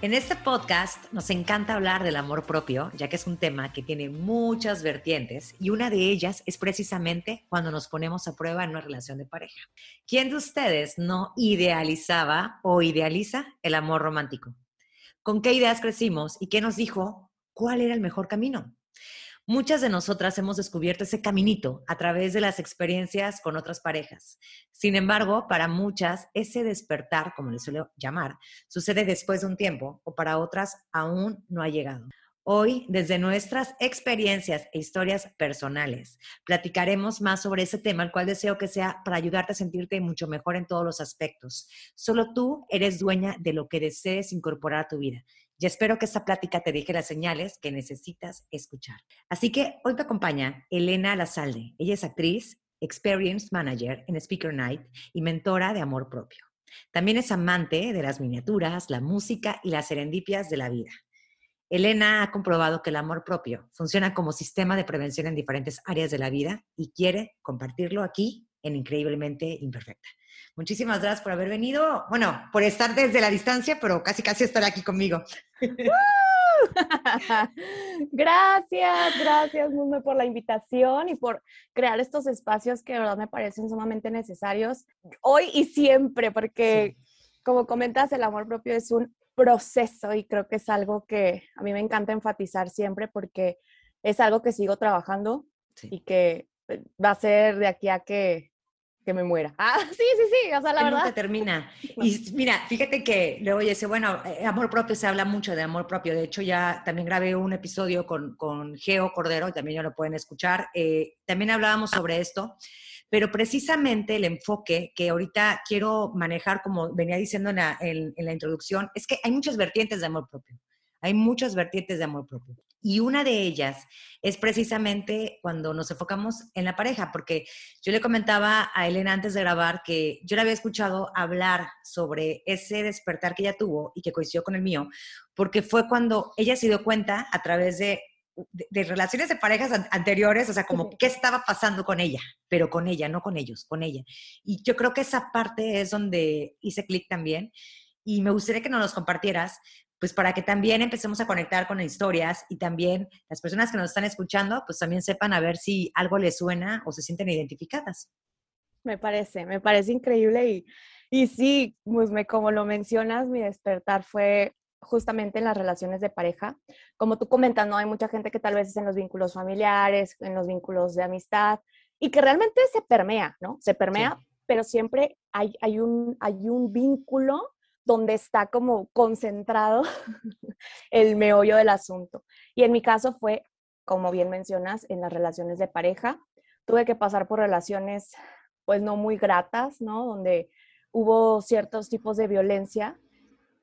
En este podcast nos encanta hablar del amor propio, ya que es un tema que tiene muchas vertientes y una de ellas es precisamente cuando nos ponemos a prueba en una relación de pareja. ¿Quién de ustedes no idealizaba o idealiza el amor romántico? ¿Con qué ideas crecimos y qué nos dijo cuál era el mejor camino? Muchas de nosotras hemos descubierto ese caminito a través de las experiencias con otras parejas. Sin embargo, para muchas, ese despertar, como le suelo llamar, sucede después de un tiempo o para otras aún no ha llegado. Hoy, desde nuestras experiencias e historias personales, platicaremos más sobre ese tema, el cual deseo que sea para ayudarte a sentirte mucho mejor en todos los aspectos. Solo tú eres dueña de lo que desees incorporar a tu vida y espero que esta plática te deje las señales que necesitas escuchar. Así que hoy te acompaña Elena Lazalde. Ella es actriz, Experience Manager en Speaker Night y mentora de amor propio. También es amante de las miniaturas, la música y las serendipias de la vida. Elena ha comprobado que el amor propio funciona como sistema de prevención en diferentes áreas de la vida y quiere compartirlo aquí en Increíblemente Imperfecta. Muchísimas gracias por haber venido. Bueno, por estar desde la distancia, pero casi casi estar aquí conmigo. gracias, gracias Mundo por la invitación y por crear estos espacios que de verdad me parecen sumamente necesarios hoy y siempre, porque como comentas, el amor propio es un proceso y creo que es algo que a mí me encanta enfatizar siempre porque es algo que sigo trabajando y que va a ser de aquí a que que me muera. Ah, sí, sí, sí, o sea, la verdad. Nunca termina. Y mira, fíjate que luego dice, bueno, eh, amor propio se habla mucho de amor propio. De hecho, ya también grabé un episodio con, con Geo Cordero, también ya lo pueden escuchar. Eh, también hablábamos sobre esto, pero precisamente el enfoque que ahorita quiero manejar, como venía diciendo en la, en la introducción, es que hay muchas vertientes de amor propio. Hay muchas vertientes de amor propio. Y una de ellas es precisamente cuando nos enfocamos en la pareja, porque yo le comentaba a Elena antes de grabar que yo le había escuchado hablar sobre ese despertar que ella tuvo y que coincidió con el mío, porque fue cuando ella se dio cuenta a través de, de, relaciones de parejas anteriores, o sea, como qué estaba pasando con ella, pero con ella, no con ellos, con ella. Y yo creo que esa parte es donde hice clic también. Y me gustaría que nos los compartieras, pues para que también empecemos a conectar con historias y también las personas que nos están escuchando, pues también sepan a ver si algo les suena o se sienten identificadas. Me parece, me parece increíble y, y sí, pues me, como lo mencionas, mi despertar fue justamente en las relaciones de pareja. Como tú comentas, ¿no? Hay mucha gente que tal vez es en los vínculos familiares, en los vínculos de amistad y que realmente se permea, ¿no? Se permea, pero siempre hay, hay, un, hay un vínculo donde está como concentrado el meollo del asunto. Y en mi caso fue, como bien mencionas, en las relaciones de pareja. Tuve que pasar por relaciones pues no muy gratas, ¿no? Donde hubo ciertos tipos de violencia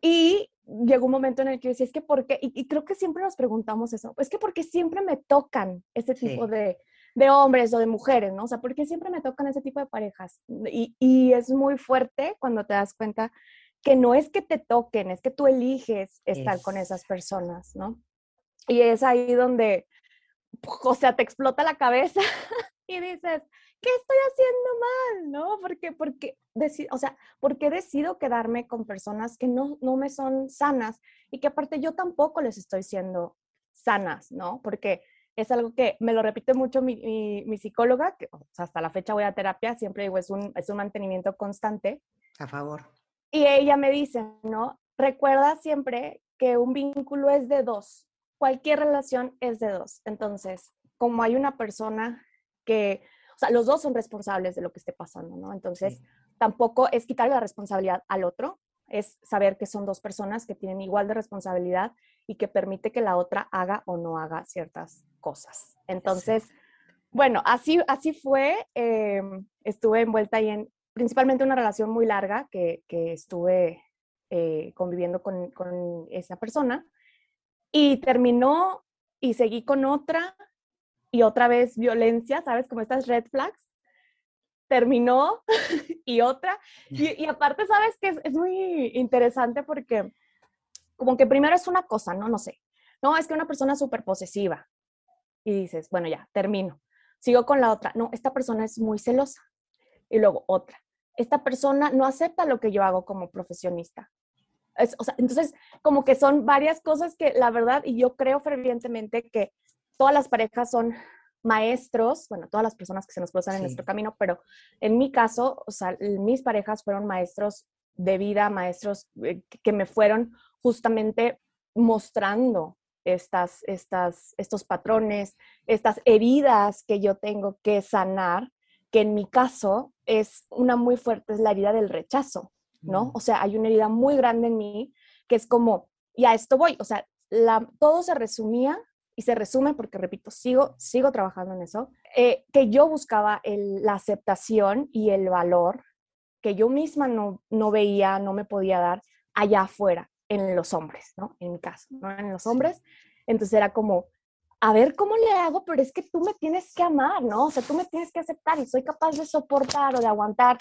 y llegó un momento en el que decía, es que ¿por qué? Y, creo que siempre nos preguntamos eso, es que porque siempre me tocan ese tipo de, de, hombres o de mujeres, ¿no? O sea, ¿por qué siempre me tocan ese tipo de parejas? Y, y es muy fuerte cuando te das cuenta que no es que te toquen, es que tú eliges estar con esas personas, ¿no? Y es ahí donde, o sea, te explota la cabeza y dices, ¿qué estoy haciendo mal? ¿No? Porque, porque, o sea, porque decido quedarme con personas que no, no me son sanas y que aparte yo tampoco les estoy siendo sanas, ¿no? Porque es algo que me lo repite mucho mi, mi, psicóloga, que hasta la fecha voy a terapia, siempre digo, es un, es un mantenimiento constante. A favor. Y ella me dice, ¿no? Recuerda siempre que un vínculo es de dos. Cualquier relación es de dos. Entonces, como hay una persona que, o sea, los dos son responsables de lo que esté pasando, ¿no? Entonces, tampoco es quitarle la responsabilidad al otro, es saber que son dos personas que tienen igual de responsabilidad y que permite que la otra haga o no haga ciertas cosas. Entonces, bueno, así, así fue. Em, estuve envuelta ahí en principalmente una relación muy larga que, que estuve eh, conviviendo con, con esa persona y terminó y seguí con otra y otra vez violencia, ¿sabes? Como estas red flags. Terminó y otra. Y, y aparte, ¿sabes? Que es, es, muy interesante porque como que primero es una cosa, ¿no? No sé. No, es que una persona súper posesiva. Y dices, bueno, ya, termino. Sigo con la otra. No, esta persona es muy celosa. Y luego otra. Esta persona no acepta lo que yo hago como profesionista. Es, o sea, entonces, como que son varias cosas que la verdad, y yo creo fervientemente que todas las parejas son maestros, bueno, todas las personas que se nos cruzan sí. en nuestro camino, pero en mi caso, o sea, mis parejas fueron maestros de vida, maestros eh, que me fueron justamente mostrando estas, estas, estos patrones, estas heridas que yo tengo que sanar, que en mi caso es una muy fuerte, es la herida del rechazo, ¿no? Mm. O sea, hay una herida muy grande en mí que es como, y a esto voy, o sea, la, todo se resumía y se resume porque, repito, sigo, sigo trabajando en eso, eh, que yo buscaba el, la aceptación y el valor que yo misma no, no veía, no me podía dar allá afuera, en los hombres, ¿no? En mi caso, ¿no? En los hombres. Entonces era como, a ver cómo le hago, pero es que tú me tienes que amar, ¿no? O sea, tú me tienes que aceptar y soy capaz de soportar o de aguantar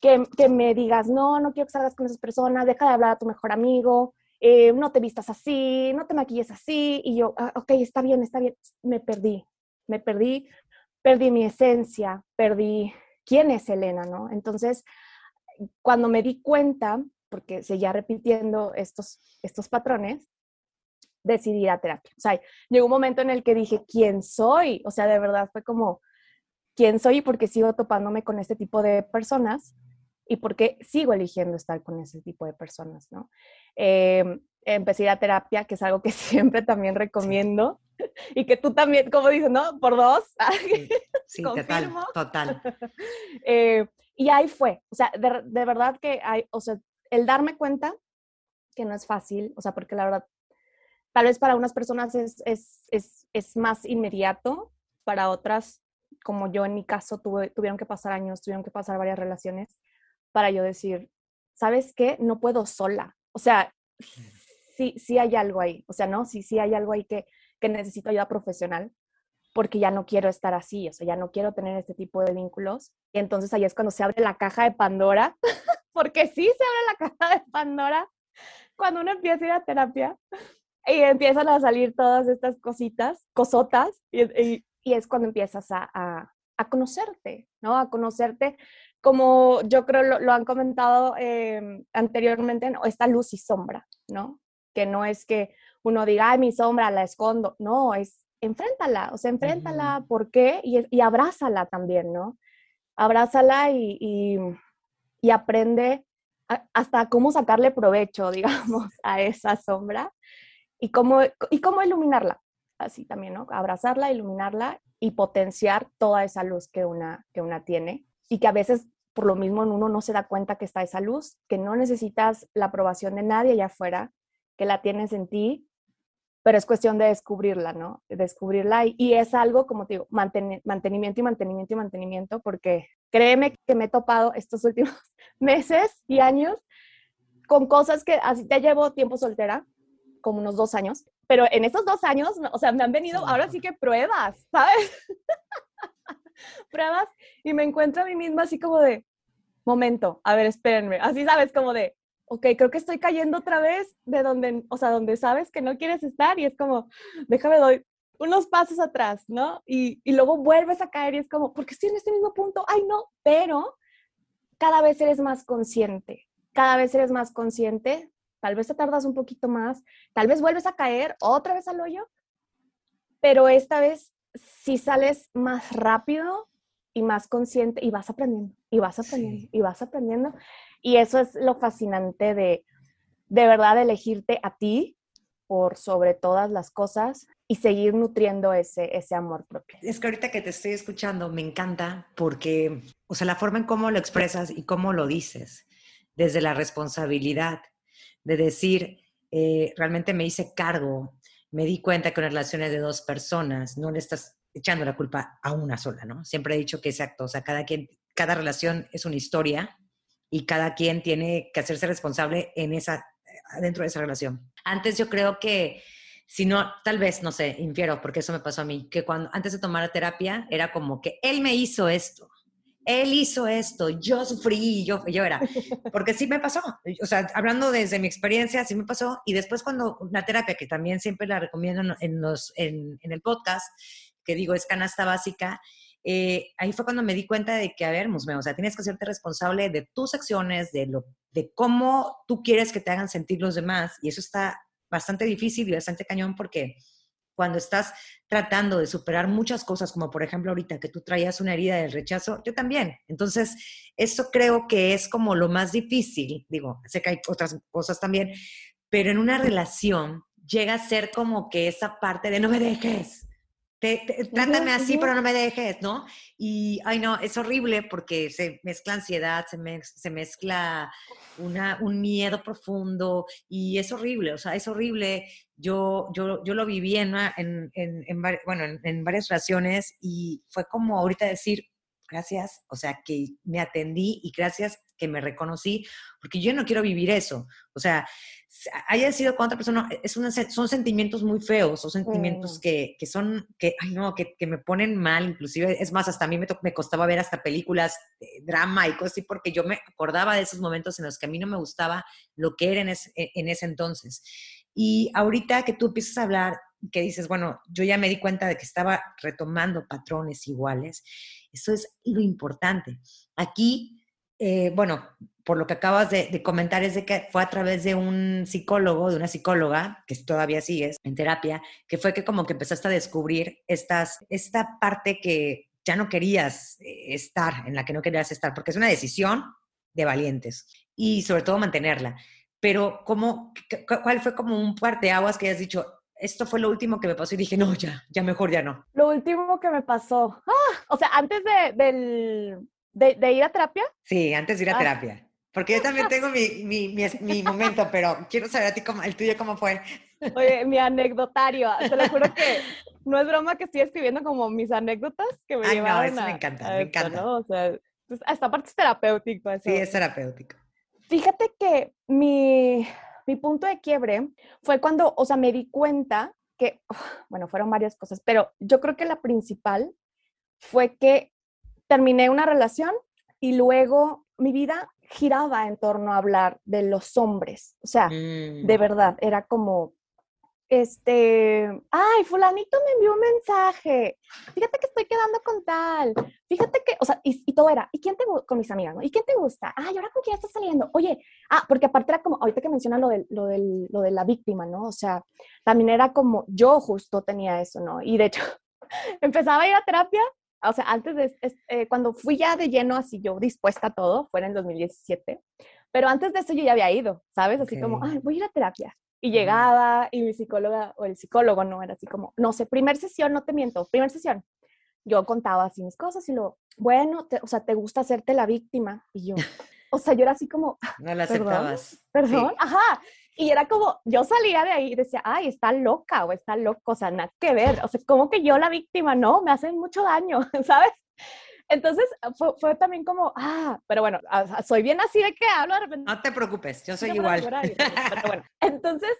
que, que me digas, no, no quiero que salgas con esas personas, deja de hablar a tu mejor amigo, eh, no te vistas así, no te maquilles así. Y yo, ah, ok, está bien, está bien. Me perdí, me perdí, perdí mi esencia, perdí quién es Elena, ¿no? Entonces, cuando me di cuenta, porque seguía repitiendo estos, estos patrones, decidí ir a terapia. O sea, llegó un momento en el que dije, ¿quién soy? O sea, de verdad fue como, ¿quién soy? Porque sigo topándome con este tipo de personas y porque sigo eligiendo estar con ese tipo de personas, ¿no? Eh, empecé a ir a terapia, que es algo que siempre también recomiendo y que tú también, como dices, ¿no? Por dos. Sí, sí total, total. eh, y ahí fue, o sea, de, de, verdad que hay, o sea, el darme cuenta que no es fácil, o sea, porque la verdad, tal vez para unas personas es, es, es, es más inmediato, para otras, como yo en mi caso, tuve, tuvieron que pasar años, tuvieron que pasar varias relaciones para yo decir, ¿sabes qué? No puedo sola. O sea, sí, sí hay algo ahí, o sea, ¿no? Sí, sí hay algo ahí que, que necesito ayuda profesional porque ya no quiero estar así, o sea, ya no quiero tener este tipo de vínculos. Y entonces ahí es cuando se abre la caja de Pandora, porque sí se abre la caja de Pandora cuando uno empieza a ir a terapia y empiezan a salir todas estas cositas, cosotas, y, y, y es cuando empiezas a, a, a, conocerte, ¿no? A conocerte como yo creo lo, lo han comentado eh, anteriormente, ¿no? esta luz y sombra, ¿no? Que no es que uno diga, ay, mi sombra la escondo, no, es enfréntala, o sea, enfréntala, uh -huh. ¿por qué? Y, y, abrázala también, ¿no? Abrázala y, y, y aprende a, hasta cómo sacarle provecho, digamos, a esa sombra y cómo, y cómo iluminarla, así también, ¿no? Abrazarla, iluminarla y potenciar toda esa luz que una, que una tiene y que a veces por lo mismo uno no se da cuenta que está esa luz, que no necesitas la aprobación de nadie allá afuera, que la tienes en ti, pero es cuestión de descubrirla, ¿no? Descubrirla y, y es algo, como te digo, manten, mantenimiento y mantenimiento y mantenimiento, porque créeme que me he topado estos últimos meses y años con cosas que así ya llevo tiempo soltera, como unos dos años, pero en esos dos años, o sea, me han venido ahora sí que pruebas, ¿sabes? pruebas y me encuentro a mí misma así como de, momento, a ver, espérenme, así sabes, como de, ok, creo que estoy cayendo otra vez de donde, o sea, donde sabes que no quieres estar y es como, déjame doy unos pasos atrás, ¿no? Y, y luego vuelves a caer y es como, porque estoy en este mismo punto, ay no, pero cada vez eres más consciente, cada vez eres más consciente, tal vez te tardas un poquito más, tal vez vuelves a caer otra vez al hoyo, pero esta vez si sales más rápido y más consciente y vas aprendiendo, y vas aprendiendo, sí. y vas aprendiendo. Y eso es lo fascinante de, de verdad, elegirte a ti por sobre todas las cosas y seguir nutriendo ese, ese amor propio. Es que ahorita que te estoy escuchando me encanta porque, o sea, la forma en cómo lo expresas y cómo lo dices, desde la responsabilidad, de decir, eh, realmente me hice cargo, me di cuenta que una relación es de dos personas, no le estás echando la culpa a una sola, ¿no? Siempre he dicho que exacto, o sea, cada, quien, cada relación es una historia y cada quien tiene que hacerse responsable en esa, dentro de esa relación. Antes yo creo que, si no, tal vez, no sé, infiero, porque eso me pasó a mí, que cuando antes de tomar terapia era como que él me hizo esto, él hizo esto, yo sufrí, yo, yo era, porque sí me pasó, o sea, hablando desde mi experiencia, sí me pasó, y después cuando una terapia, que también siempre la recomiendo en, los, en, en el podcast, que digo es canasta básica, eh, ahí fue cuando me di cuenta de que, a ver, Musme, o sea, tienes que hacerte responsable de tus acciones, de, lo, de cómo tú quieres que te hagan sentir los demás. Y eso está bastante difícil y bastante cañón porque cuando estás tratando de superar muchas cosas, como por ejemplo ahorita que tú traías una herida del rechazo, yo también. Entonces, eso creo que es como lo más difícil. Digo, sé que hay otras cosas también, pero en una relación llega a ser como que esa parte de no me dejes, trátame así, pero no me dejes, ¿no? Y, ay, no, es horrible porque se mezcla ansiedad, se, se mezcla una, un miedo profundo y es horrible, o sea, es horrible. Yo, yo, yo lo viví en, en, en, bueno, en, varias relaciones y fue como ahorita decir, gracias, o sea, que me atendí y gracias que me reconocí, porque yo no quiero vivir eso. O sea, haya sido con otra persona, es son sentimientos muy feos, son sentimientos mm. que, que, son, que, ay no, que, que, me ponen mal, inclusive, es más, hasta a mí me, me costaba ver hasta películas de drama y cosas así, porque yo me acordaba de esos momentos en los que a mí no me gustaba lo que era en, e, en ese entonces. Y ahorita que tú empiezas a hablar, que dices, bueno, yo ya me di cuenta de que estaba retomando patrones iguales, eso es lo importante. Aquí eh, bueno, por lo que acabas de, comentar, es de que fue a través de un psicólogo, de una psicóloga, que todavía sigues en terapia, que fue que como que empezaste a descubrir estas, esta parte que ya no querías eh, estar, en la que no querías estar, porque es una decisión de valientes y sobre todo mantenerla. Pero, ¿cómo, ¿cuál fue como un par de aguas que hayas dicho, esto fue lo último que me pasó y dije, no, ya, ya mejor ya no. Lo último que me pasó, ah, o sea, antes del, ¿De, ir a terapia? Sí, antes de ir a ah. terapia. Porque yo también tengo mi, mi, mi, momento, pero quiero saber a ti cómo, el tuyo cómo fue. Oye, mi anecdotario, te lo juro que no es broma que estoy escribiendo como mis anécdotas que me Ay, no, eso me encanta, me encanta. ¿no? O sea, esta parte es terapéutico. Eso. Sí, es terapéutico. Fíjate que mi, mi punto de quiebre fue cuando, o sea, me di cuenta que, bueno, fueron varias cosas, pero yo creo que la principal fue que terminé una relación y luego mi vida giraba en torno a hablar de los hombres. O sea, de mm. verdad, era como, este, ay, fulanito me envió un mensaje, fíjate que estoy quedando con tal, fíjate que, o sea, y, todo era, ¿y quién te con mis amigas, ¿no? ¿Y quién te gusta? Ay, ahora con quién estás saliendo? Oye, ah, porque aparte era como, ahorita que mencionas lo, de, lo, del, lo de la víctima, ¿no? O sea, también era como, yo justo tenía eso, ¿no? Y de hecho, empezaba a ir a terapia o sea, antes de, eh, cuando fui ya de lleno así yo dispuesta a todo, fue en el 2017, pero antes de eso yo ya había ido, ¿sabes? Así como, ay, voy a ir a terapia. Y llegaba y mi psicóloga o el psicólogo no era así como, no sé, primer sesión, no te miento, primer sesión. Yo contaba así mis cosas y lo, bueno, o sea, te gusta hacerte la víctima. Y yo, o sea, yo era así como, no la aceptabas. Perdón, ajá. Y era como, yo salía de ahí y decía, ay, está loca o está loco, o sea, nada que ver. O sea, como que yo la víctima, no, me hacen mucho daño, ¿sabes? Entonces fue, también como, ah, pero bueno, soy bien así de que hablo de repente. No te preocupes, yo soy igual. pero bueno, entonces,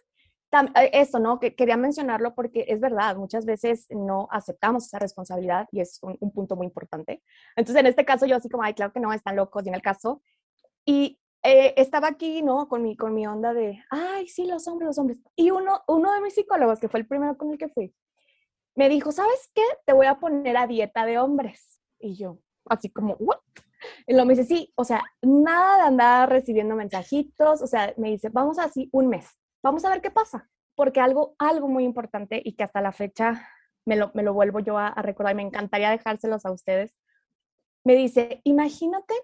eh, eso, ¿no? Que quería mencionarlo porque es verdad, muchas veces no aceptamos esa responsabilidad y es un, un punto muy importante. Entonces, en este caso, yo así como, ay, claro que no, están locos, y en el caso. Y eh, estaba aquí, ¿no? Con mi, con mi onda de, ay, sí, los hombres, los hombres. Y uno, uno de mis psicólogos, que fue el primero con el que fui, me dijo, ¿sabes qué? Te voy a poner a dieta de hombres. Y yo, así como, ¿what? Y lo me dice, sí, o sea, nada de andar recibiendo mensajitos, o sea, me dice, vamos así un mes, vamos a ver qué pasa. Porque algo, algo muy importante y que hasta la fecha me lo, me lo vuelvo yo a, a recordar y me encantaría dejárselos a ustedes, me dice, imagínate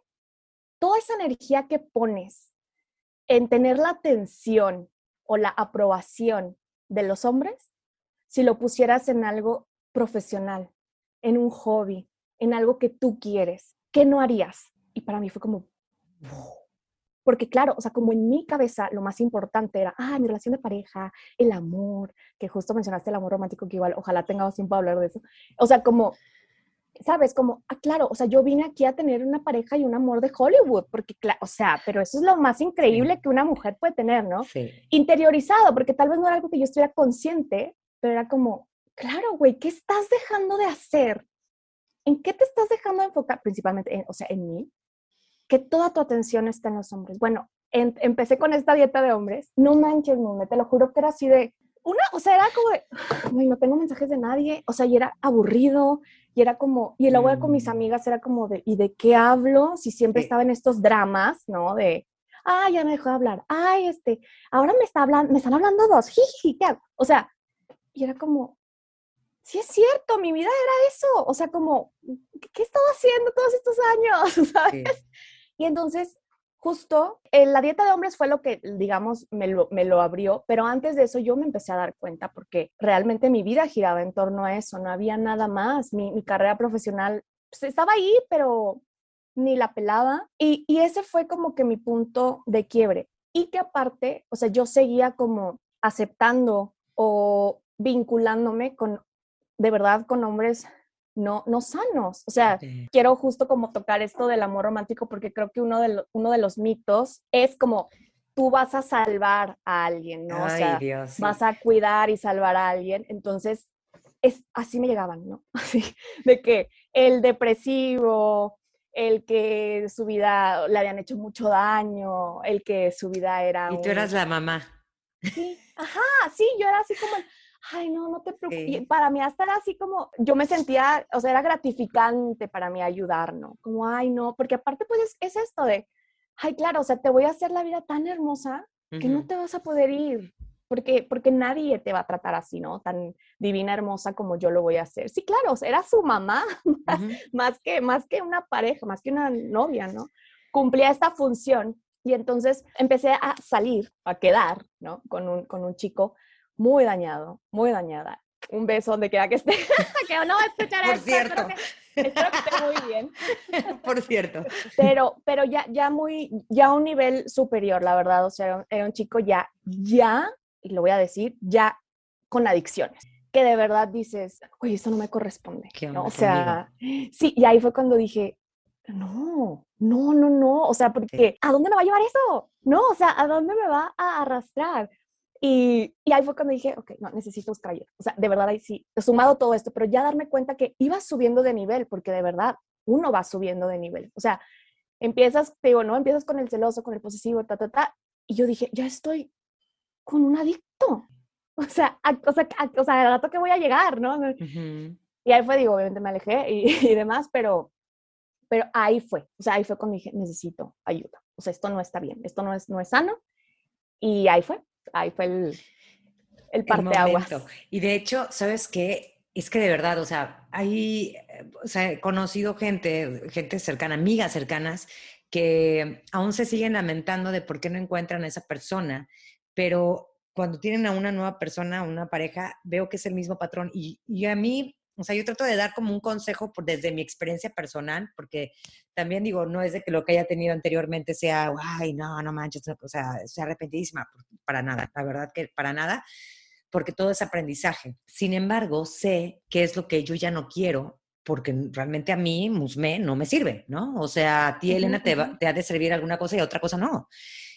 toda esa energía que pones en tener la atención o la aprobación de los hombres, si lo pusieras en algo profesional, en un hobby, en algo que tú quieres, ¿qué no harías? Y para mí fue como, porque claro, o sea, como en mi cabeza lo más importante era, ah, mi relación de pareja, el amor, que justo mencionaste el amor romántico, que igual ojalá tengamos tiempo de hablar de eso. O sea, como, ¿sabes? Como, ah, claro, o sea, yo vine aquí a tener una pareja y un amor de Hollywood, porque, o sea, pero eso es lo más increíble que una mujer puede tener, ¿no? Sí. Interiorizado, porque tal vez no era algo que yo estuviera consciente, pero era como, claro, güey, ¿qué estás dejando de hacer? ¿En qué te estás dejando de enfocar? Principalmente, o sea, en mí, que toda tu atención está en los hombres. Bueno, empecé con esta dieta de hombres, no manches, no, te lo juro que era así de, una, o sea, era como de, no tengo mensajes de nadie, o sea, y era aburrido, y era como, y luego con mis mm. amigas era como de, ¿y de qué hablo? Si siempre estaba en estos dramas, ¿no? De, ay, ya me dejó de hablar, ay, este, ahora me, está hablando, me están hablando dos, jiji, ¿qué hago? O sea, y era como, sí es cierto, mi vida era eso, o sea, como, ¿qué he estado haciendo todos estos años? ¿Sabes? Y entonces, justo, eh, la dieta de hombres fue lo que, digamos, me lo, abrió, pero antes de eso yo me empecé a dar cuenta porque realmente mi vida giraba en torno a eso, no había nada más, mi, carrera profesional pues, estaba ahí, pero ni la pelaba. Y, y ese fue como que mi punto de quiebre. Y que aparte, o sea, yo seguía como aceptando o vinculándome con, de verdad, con hombres no, no sanos. O sea, quiero justo como tocar esto del amor romántico porque creo que uno de, uno de los mitos es como tú vas a salvar a alguien, ¿no? o sea, vas a cuidar y salvar a alguien. Entonces, es, así me llegaban, ¿no? Así, de que el depresivo, el que su vida le habían hecho mucho daño, el que su vida era... Y tú eras la mamá. Sí, ajá, sí, yo era así como ay, no, no te preocupes. Para mí hasta era así como, yo me sentía, o sea, era gratificante para mí ayudar, ¿no? Como, ay, no, porque aparte pues es, esto de, ay, claro, o sea, te voy a hacer la vida tan hermosa que no te vas a poder ir, porque, porque nadie te va a tratar así, ¿no? Tan divina, hermosa como yo lo voy a hacer. Sí, claro, era su mamá, más, que, más que una pareja, más que una novia, ¿no? Cumplía esta función y entonces empecé a salir, a quedar, ¿no? Con un, con un chico muy dañado, muy dañada. Un beso donde quiera que esté, que no va a escuchar Por cierto. Espero que, esté muy bien. Por cierto. Pero, pero ya, ya muy, ya a un nivel superior, la verdad. O sea, era un chico ya, ya, y lo voy a decir, ya con adicciones. Que de verdad dices, oye, esto no me corresponde. ¿no? O sea, sí, y ahí fue cuando dije, no, no, no, no. O sea, porque ¿a dónde me va a llevar eso? No, o sea, ¿a dónde me va a arrastrar? Y, y, ahí fue cuando dije, ok, no, necesito buscar ayuda. O sea, de verdad ahí sí, he sumado todo esto, pero ya darme cuenta que iba subiendo de nivel, porque de verdad uno va subiendo de nivel. O sea, empiezas, te digo, ¿no? Empiezas con el celoso, con el posesivo, ta, ta, ta. Y yo dije, ya estoy con un adicto. O sea, o sea, o sea, al rato que voy a llegar, ¿no? Y ahí fue, digo, obviamente me alejé y, y demás, pero, pero ahí fue. O sea, ahí fue cuando dije, necesito ayuda. O sea, esto no está bien, esto no es, no es sano. Y ahí fue ahí fue el, el parteaguas. y de hecho, ¿sabes qué? Es que de verdad, o sea, hay, o sea, he conocido gente, gente cercana, amigas cercanas, que aún se siguen lamentando de por qué no encuentran a esa persona, pero cuando tienen a una nueva persona, una pareja, veo que es el mismo patrón. Y, y a mí, o sea, yo trato de dar como un consejo por, desde mi experiencia personal, porque también digo, no es de que lo que haya tenido anteriormente sea, ay, no, no manches, o sea, sea arrepentidísima, para nada, la verdad que para nada, porque todo es aprendizaje. Sin embargo, sé qué es lo que yo ya no quiero, porque realmente a mí, Musme, no me sirve, ¿no? O sea, a ti, Elena, te, te ha de servir alguna cosa y otra cosa no.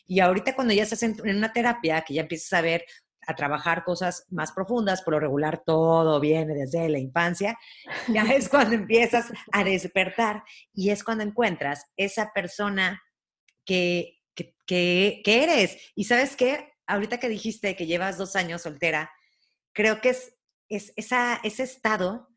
Y ahorita cuando ya estás en, una terapia, que ya empiezas a ver a trabajar cosas más profundas, por lo regular todo viene desde la infancia, ya es cuando empiezas a despertar y es cuando encuentras esa persona que, que, eres. Y sabes qué, ahorita que dijiste que llevas dos años soltera, creo que es, es esa, ese estado,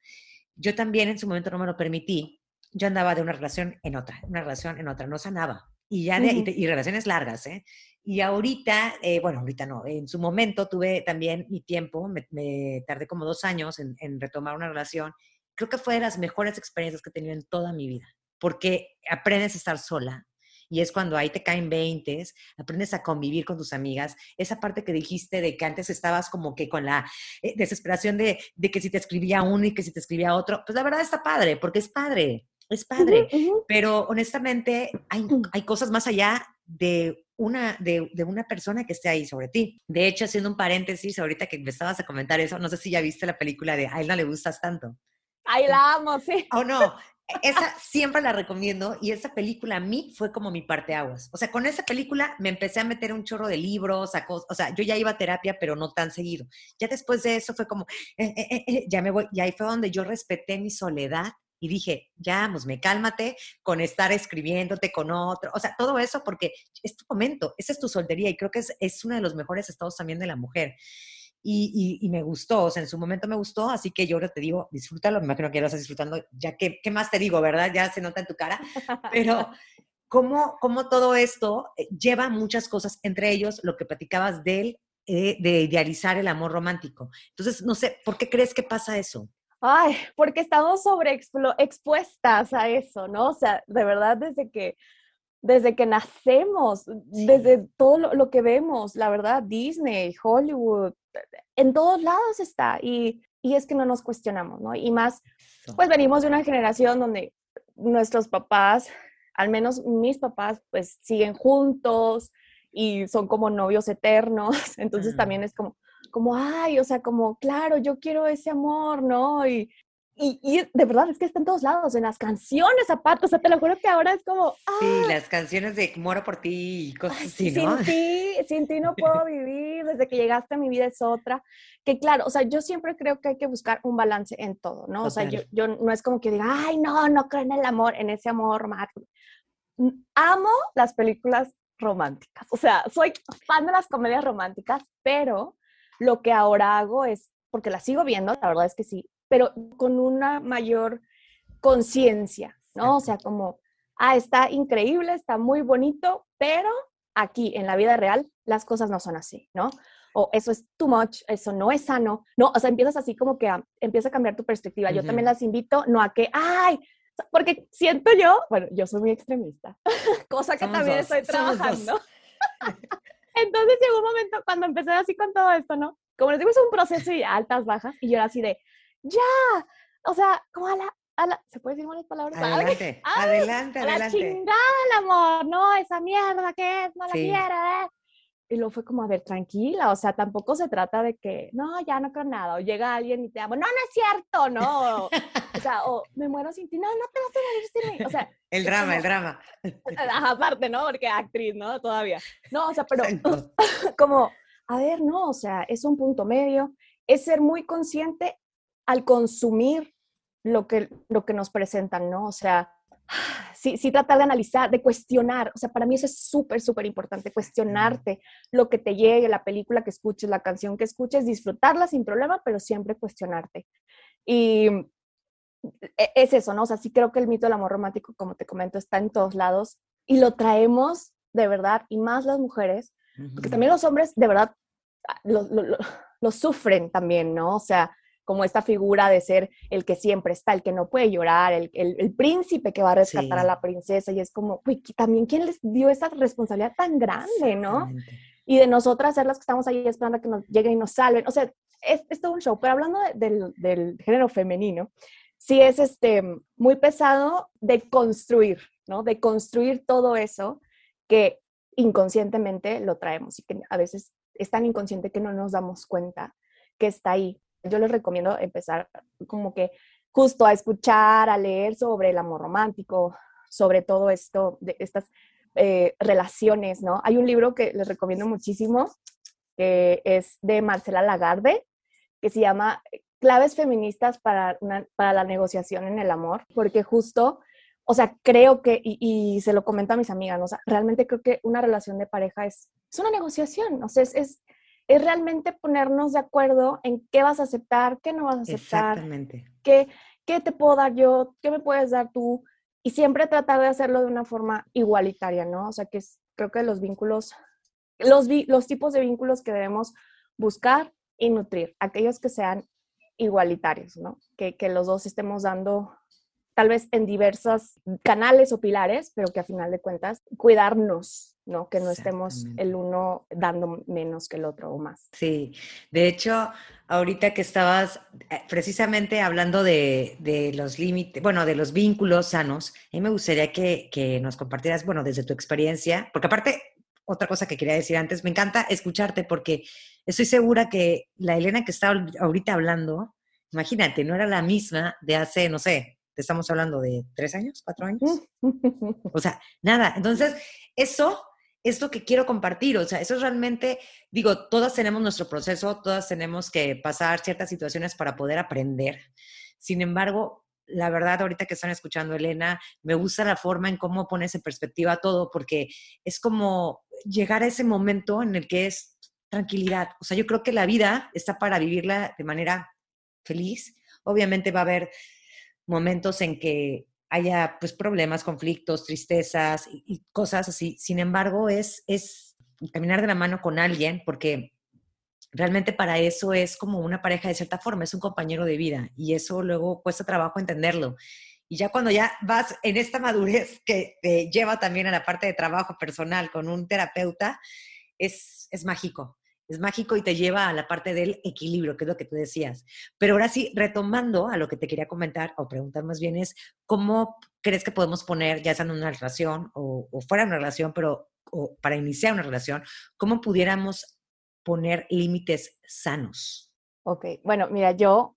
yo también en su momento no me lo permití. Yo andaba de una relación en otra, una relación en otra, no sanaba. Y ya y, relaciones largas, ¿eh? Y ahorita, eh, bueno, ahorita no, en su momento tuve también mi tiempo, me, tardé como dos años en, retomar una relación. Creo que fue de las mejores experiencias que he tenido en toda mi vida, porque aprendes a estar sola, y es cuando ahí te caen veintes, aprendes a convivir con tus amigas. Esa parte que dijiste de que antes estabas como que con la eh, desesperación de, de, que si te escribía uno y que si te escribía otro, pues la verdad está padre, porque es padre, es padre. Pero honestamente hay, hay cosas más allá de una, de, de, una persona que esté ahí sobre ti. De hecho, haciendo un paréntesis, ahorita que me estabas a comentar eso, no sé si ya viste la película de A él no le gustas tanto. Ay, la amo, sí. ¿O no? Esa siempre la recomiendo y esa película a mí fue como mi parte aguas. O sea, con esa película me empecé a meter un chorro de libros, a o sea, yo ya iba a terapia, pero no tan seguido. Ya después de eso fue como, eh, eh, eh, ya me voy, y ahí fue donde yo respeté mi soledad y dije, ya, pues me cálmate con estar escribiéndote con otro, o sea, todo eso porque es tu momento, esa es tu soltería y creo que es, es uno de los mejores estados también de la mujer. Y, y, me gustó, o sea, en su momento me gustó, así que yo ahora te digo, disfrútalo, me imagino que lo estás disfrutando, ya que, ¿qué más te digo, verdad? Ya se nota en tu cara, pero cómo, cómo todo esto eh, lleva muchas cosas, entre ellos lo que platicabas de él, eh, de idealizar el amor romántico. Entonces, no sé, ¿por qué crees que pasa eso? Ay, porque estamos sobreexpuestas a eso, ¿no? O sea, de verdad, desde que, desde que nacemos, desde todo lo, que vemos, la verdad, Disney, Hollywood, en todos lados está. Y, y es que no nos cuestionamos, ¿no? Y más, pues venimos de una generación donde nuestros papás, al menos mis papás, pues siguen juntos y son como novios eternos. Entonces también es como, como, ay, o sea, como, claro, yo quiero ese amor, ¿no? Y, y, de verdad es que está en todos lados, en las canciones, zapatos, o sea, te lo juro que ahora es como... Sí, las canciones de Muero por ti y cosas así, ¿no? Sin ti, sin ti no puedo vivir, desde que llegaste a mi vida es otra. Que claro, o sea, yo siempre creo que hay que buscar un balance en todo, ¿no? O sea, yo, yo no es como que diga, ay, no, no creo en el amor, en ese amor romántico. Amo las películas románticas, o sea, soy fan de las comedias románticas, pero lo que ahora hago es, porque la sigo viendo, la verdad es que sí, pero con una mayor conciencia, ¿no? O sea, como, ah, está increíble, está muy bonito, pero aquí en la vida real las cosas no son así, ¿no? O eso es too much, eso no es sano, ¿no? O sea, empiezas así como que a, empieza a cambiar tu perspectiva. Yo también las invito, no a que, ay, porque siento yo, bueno, yo soy muy extremista, cosa que también estoy trabajando. Entonces llegó un momento cuando empecé así con todo esto, ¿no? Como les digo, es un proceso de altas, bajas, y yo era así de, ya, o sea, como a la, a la, ¿se puede decir malas palabras? Adelante, adelante, a La chingada el amor, no, esa mierda que es, no la quiero, ¿eh? Y luego fue como, a ver, tranquila, o sea, tampoco se trata de que, no, ya no creo nada, o llega alguien y te amo, no, no es cierto, no, o sea, o me muero sin ti, no, no te vas a morir sin mí, o sea. El drama, el drama. Aparte, ¿no? Porque actriz, ¿no? Todavía. No, o sea, pero como, a ver, no, o sea, es un punto medio, es ser muy consciente al consumir lo que, lo que nos presentan, ¿no? O sea, sí, sí tratar de analizar, de cuestionar. O sea, para mí eso es súper, súper importante, cuestionarte lo que te llegue, la película que escuches, la canción que escuches, disfrutarla sin problema, pero siempre cuestionarte. Y e, es eso, ¿no? O sea, sí creo que el mito del amor romántico, como te comento, está en todos lados y lo traemos de verdad, y más las mujeres, porque también los hombres de verdad ah, lo, lo, lo sufren también, ¿no? O sea, como esta figura de ser el que siempre está, el que no puede llorar, el, el, príncipe que va a rescatar a la princesa, y es como, uy, también quién les dio esa responsabilidad tan grande, ¿no? Y de nosotras ser las que estamos ahí esperando a que nos lleguen y nos salven, o sea, es, es todo un show, pero hablando del, del, género femenino, sí es este, muy pesado de construir, ¿no? De construir todo eso que inconscientemente lo traemos y que a veces es tan inconsciente que no nos damos cuenta que está ahí yo les recomiendo empezar como que justo a escuchar, a leer sobre el amor romántico, sobre todo esto, de estas eh, relaciones, ¿no? Hay un libro que les recomiendo muchísimo, que es de Marcela Lagarde, que se llama Claves feministas para, para la negociación en el amor, porque justo, o sea, creo que, y, se lo comento a mis amigas, ¿no? o sea, realmente creo que una relación de pareja es, es una negociación, o sea, es, es es realmente ponernos de acuerdo en qué vas a aceptar, qué no vas a aceptar. Exactamente. Qué, qué te puedo dar yo, qué me puedes dar tú. Y siempre tratar de hacerlo de una forma igualitaria, ¿no? O sea, que es, creo que los vínculos, los, los tipos de vínculos que debemos buscar y nutrir, aquellos que sean igualitarios, ¿no? Que, que los dos estemos dando tal vez en diversos canales o pilares, pero que a final de cuentas cuidarnos ¿no? Que no estemos el uno dando menos que el otro o más. Sí, de hecho, ahorita que estabas eh, precisamente hablando de, de los límites, bueno, de los vínculos sanos, a mí me gustaría que, que nos compartieras, bueno, desde tu experiencia, porque aparte, otra cosa que quería decir antes, me encanta escucharte porque estoy segura que la Elena que está ahorita hablando, imagínate, no era la misma de hace, no sé, te estamos hablando de tres años, cuatro años. o sea, nada. Entonces, eso es lo que quiero compartir. O sea, eso es realmente, digo, todas tenemos nuestro proceso, todas tenemos que pasar ciertas situaciones para poder aprender. Sin embargo, la verdad, ahorita que están escuchando, Elena, me gusta la forma en cómo pones en perspectiva todo, porque es como llegar a ese momento en el que es tranquilidad. O sea, yo creo que la vida está para vivirla de manera feliz. Obviamente va a haber momentos en que haya pues problemas, conflictos, tristezas y, cosas así. Sin embargo, es, es caminar de la mano con alguien porque realmente para eso es como una pareja de cierta forma, es un compañero de vida y eso luego cuesta trabajo entenderlo. Y ya cuando ya vas en esta madurez que te lleva también a la parte de trabajo personal con un terapeuta, es, es mágico es mágico y te lleva a la parte del equilibrio, que es lo que tú decías. Pero ahora sí, retomando a lo que te quería comentar o preguntar más bien es, ¿cómo crees que podemos poner, ya sea en una relación o, fuera de una relación, pero para iniciar una relación, cómo pudiéramos poner límites sanos? Ok, bueno, mira, yo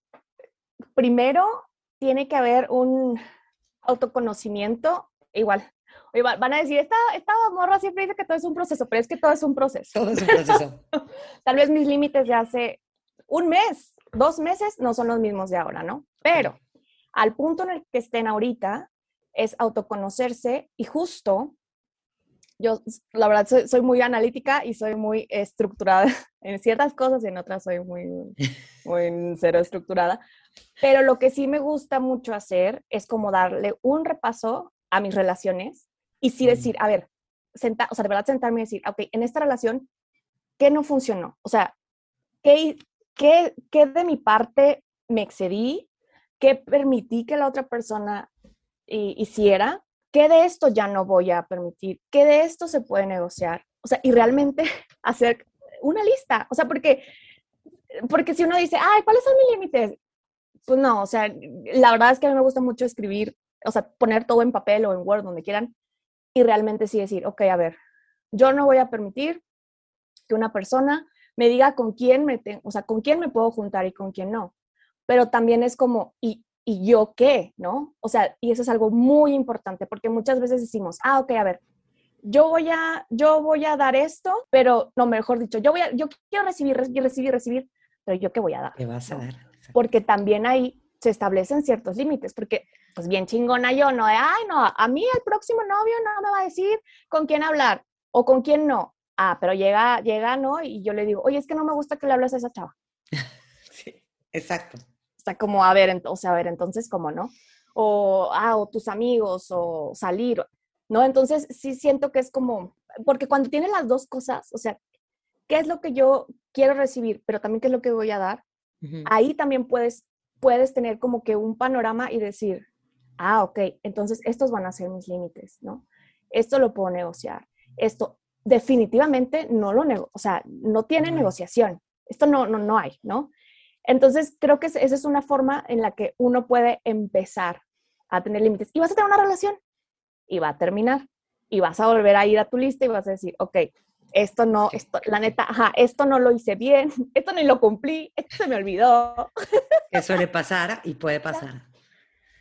primero tiene que haber un autoconocimiento, igual, van a decir, esta, esta morra siempre dice que todo es un proceso, pero es que todo es un proceso. Todo es un proceso. Tal vez mis límites de hace un mes, dos meses, no son los mismos de ahora, ¿no? Pero al punto en el que estén ahorita es autoconocerse y justo, yo la verdad soy, soy muy analítica y soy muy estructurada en ciertas cosas y en otras soy muy, muy cero estructurada. Pero lo que sí me gusta mucho hacer es como darle un repaso a mis relaciones y sí decir, a ver, senta, o sea, de verdad sentarme y decir, ok, en esta relación, ¿qué no funcionó? O sea, ¿qué, qué, qué de mi parte me excedí? ¿Qué permití que la otra persona hiciera? ¿Qué de esto ya no voy a permitir? ¿Qué de esto se puede negociar? O sea, y realmente hacer una lista. O sea, porque, porque si uno dice, ay, ¿cuáles son mis límites? Pues no, o sea, la verdad es que a mí me gusta mucho escribir, o sea, poner todo en papel o en Word, donde quieran, y realmente sí decir, ok, a ver, yo no voy a permitir que una persona me diga con quién me, o sea, con quién me puedo juntar y con quién no. Pero también es como, ¿y, ¿y yo qué? ¿No? O sea, y eso es algo muy importante porque muchas veces decimos, ah, ok, a ver, yo voy a, yo voy a dar esto, pero no, mejor dicho, yo voy a, yo quiero recibir, recibir, recibir, recibir, pero yo qué voy a dar. ¿Qué vas a dar? Porque también ahí se establecen ciertos límites, porque pues bien chingona yo, no de, ay, no, a mí el próximo novio no me va a decir con quién hablar o con quién no. Ah, pero llega, llega, ¿no? Y yo le digo, oye, es que no me gusta que le hables a esa chava. sí, exacto. O sea, como, a ver, o sea, a ver, entonces, ¿cómo no? O, ah, o tus amigos, o salir, ¿no? Entonces, sí siento que es como, porque cuando tienes las dos cosas, o sea, ¿qué es lo que yo quiero recibir, pero también qué es lo que voy a dar? Ahí también puedes, puedes tener como que un panorama y decir, ah, ok, entonces estos van a ser mis límites, ¿no? Esto lo puedo negociar. Esto definitivamente no lo nego, o sea, no tiene negociación. Esto no, no, no hay, ¿no? Entonces, creo que esa es una forma en la que uno puede empezar a tener límites. Y vas a tener una relación y va a terminar. Y vas a volver a ir a tu lista y vas a decir, ok, esto no, esto, la neta, ajá, esto no lo hice bien, esto ni lo cumplí, esto se me olvidó. Que suele pasar y puede pasar.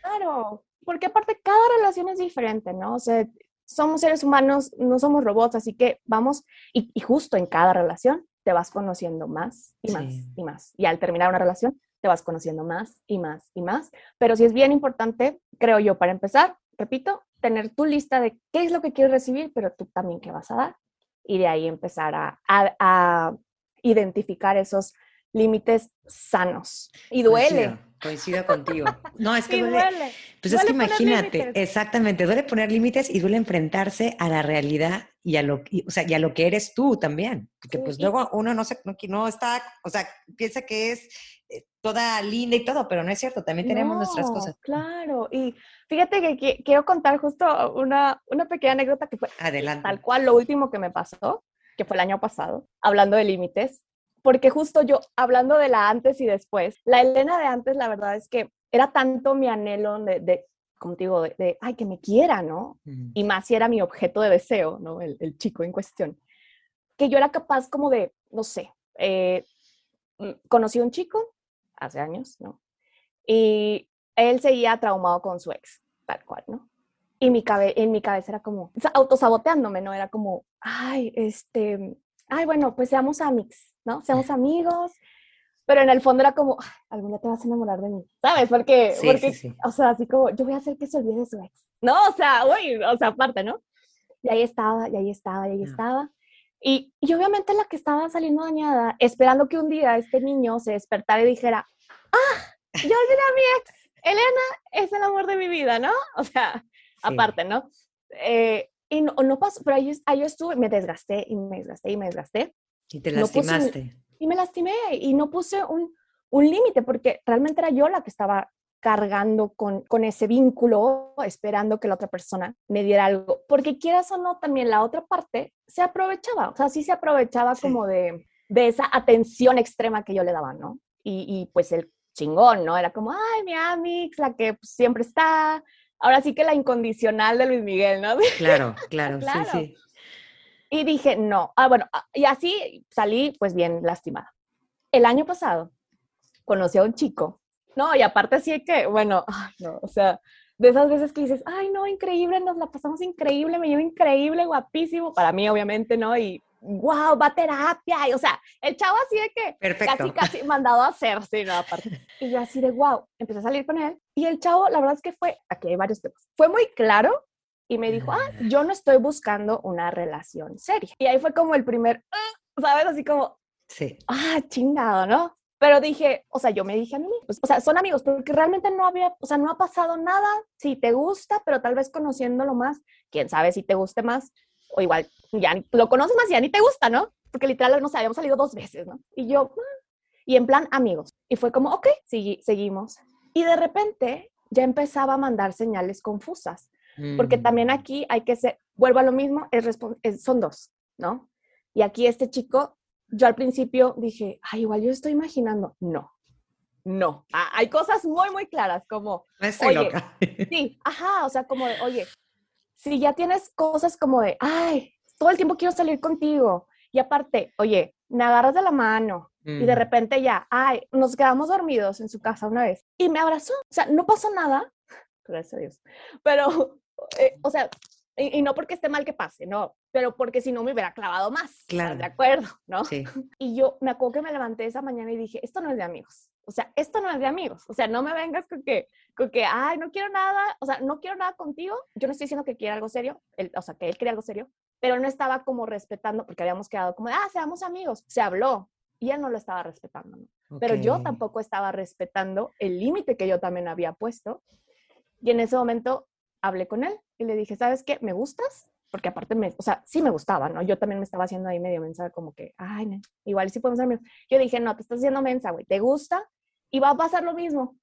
Claro, porque aparte cada relación es diferente, ¿no? O sea, somos seres humanos, no somos robots, así que vamos, y, justo en cada relación te vas conociendo más y más y más. Y al terminar una relación, te vas conociendo más y más y más. Pero sí es bien importante, creo yo, para empezar, repito, tener tu lista de qué es lo que quieres recibir, pero tú también qué vas a dar. Y de ahí empezar a, a identificar esos límites sanos. Y duele. Coincido, contigo. No, es que duele. Pues es que imagínate, exactamente, duele poner límites y duele enfrentarse a la realidad y a lo, o sea, y a lo que eres tú también. Porque pues luego uno no, se, no, no está, o sea, piensa que es eh, toda linda y todo, pero no es cierto, también tenemos nuestras cosas. Claro, y fíjate que, quiero contar justo una, una pequeña anécdota que fue Adelante. tal cual lo último que me pasó, que fue el año pasado, hablando de límites, porque justo yo, hablando de la antes y después, la Elena de antes, la verdad es que era tanto mi anhelo de, de como te digo, de, ay, que me quiera, ¿no? Y más si era mi objeto de deseo, ¿no? El, el, chico en cuestión. Que yo era capaz como de, no sé, eh, mm, conocí a un chico hace años, ¿no? Y él seguía traumado con su ex, tal cual, ¿no? Y mi cabe en mi cabeza era como, autosaboteándome, ¿no? Era como, ay, este, ay, bueno, pues seamos amigos, ¿no? Seamos amigos. Pero en el fondo era como, algún día te vas a enamorar de mí, ¿sabes? Porque, porque o sea, así como, yo voy a hacer que se olvide de su ex. No, o sea, uy, o sea, aparte, ¿no? Y ahí estaba, y ahí estaba, y ahí estaba. Y, y, obviamente la que estaba saliendo dañada, esperando que un día este niño se despertara y dijera, ah, yo olvidé a mi ex, Elena es el amor de mi vida, ¿no? O sea, aparte, ¿no? Eh, y no, no, pasó, pero ahí, ahí, yo estuve, me desgasté y me desgasté y me desgasté. Y te lastimaste. y me lastimé y no puse un, un límite porque realmente era yo la que estaba cargando con, con ese vínculo, esperando que la otra persona me diera algo. Porque quieras o no, también la otra parte se aprovechaba, o sea, sí se aprovechaba como de, de, esa atención extrema que yo le daba, ¿no? Y, y, pues el chingón, ¿no? Era como, ay, mi Amix, la que pues, siempre está. Ahora sí que la incondicional de Luis Miguel, ¿no? Claro, claro, sí, sí. Y dije, no. Ah, bueno, ah, y así salí pues bien lastimada. El año pasado conocí a un chico, ¿no? Y aparte así que, bueno, no, o sea, de esas veces que dices, ay, no, increíble, nos la pasamos increíble, me llevo increíble, guapísimo, para mí obviamente, ¿no? Y wow, va a terapia, y, o sea, el chavo así de que Perfecto. casi, casi mandado a hacer, sí, no, aparte. Y yo así de wow, empecé a salir con él, y el chavo, la verdad es que fue, aquí hay varios temas, fue muy claro y me dijo, ah, yo no estoy buscando una relación seria. Y ahí fue como el primer, ah", ¿sabes? Así como, sí. ah, chingado, ¿no? Pero dije, o sea, yo me dije a mí, pues, o sea, son amigos, porque realmente no había, o sea, no ha pasado nada. Si te gusta, pero tal vez conociéndolo más, quién sabe si te guste más, o igual ya lo conoces más y ya ni te gusta, ¿no? Porque literal, no sé, habíamos salido dos veces, ¿no? Y yo, ah", y en plan amigos. Y fue como, ok, seguimos. Y de repente ya empezaba a mandar señales confusas. Porque también mm. aquí hay que ser, vuelvo a lo mismo, es, son dos, ¿no? Y aquí este chico, yo al principio dije, ay, igual yo estoy imaginando, no, no. Ah, hay cosas muy, muy claras, como, estoy loca. sí, ajá, o sea, como de, oye, si ya tienes cosas como de, ay, todo el tiempo quiero salir contigo, y aparte, oye, me agarras de la mano, y de mm. repente ya, ay, nos quedamos dormidos en su casa una vez y me abrazó. O sea, no pasó nada, gracias a Dios, pero eh, o sea, y, no porque esté mal que pase, no, pero porque si no me hubiera clavado más. Claro. ¿De acuerdo? ¿No? Sí. Y yo me acuerdo que me levanté esa mañana y dije, esto no es de amigos. O sea, esto no es de amigos. O sea, no me vengas con que, con que, ay, no quiero nada, o sea, no quiero nada contigo. Yo no estoy diciendo que quiera algo serio, o sea, que él quería algo serio, pero no estaba como respetando, porque habíamos quedado como, ah, seamos amigos. Se habló y él no lo estaba respetando, ¿no? Pero yo tampoco estaba respetando el límite que yo también había puesto. Y en ese momento hablé con él y le dije, ¿sabes qué? ¿Me gustas? Porque aparte, me, o sea, sí me gustaba, ¿no? Yo también me estaba haciendo ahí medio mensa, como que, ay, igual sí podemos ser amigos. Yo dije, no, te estás haciendo mensa, güey, ¿te gusta? Y va a pasar lo mismo.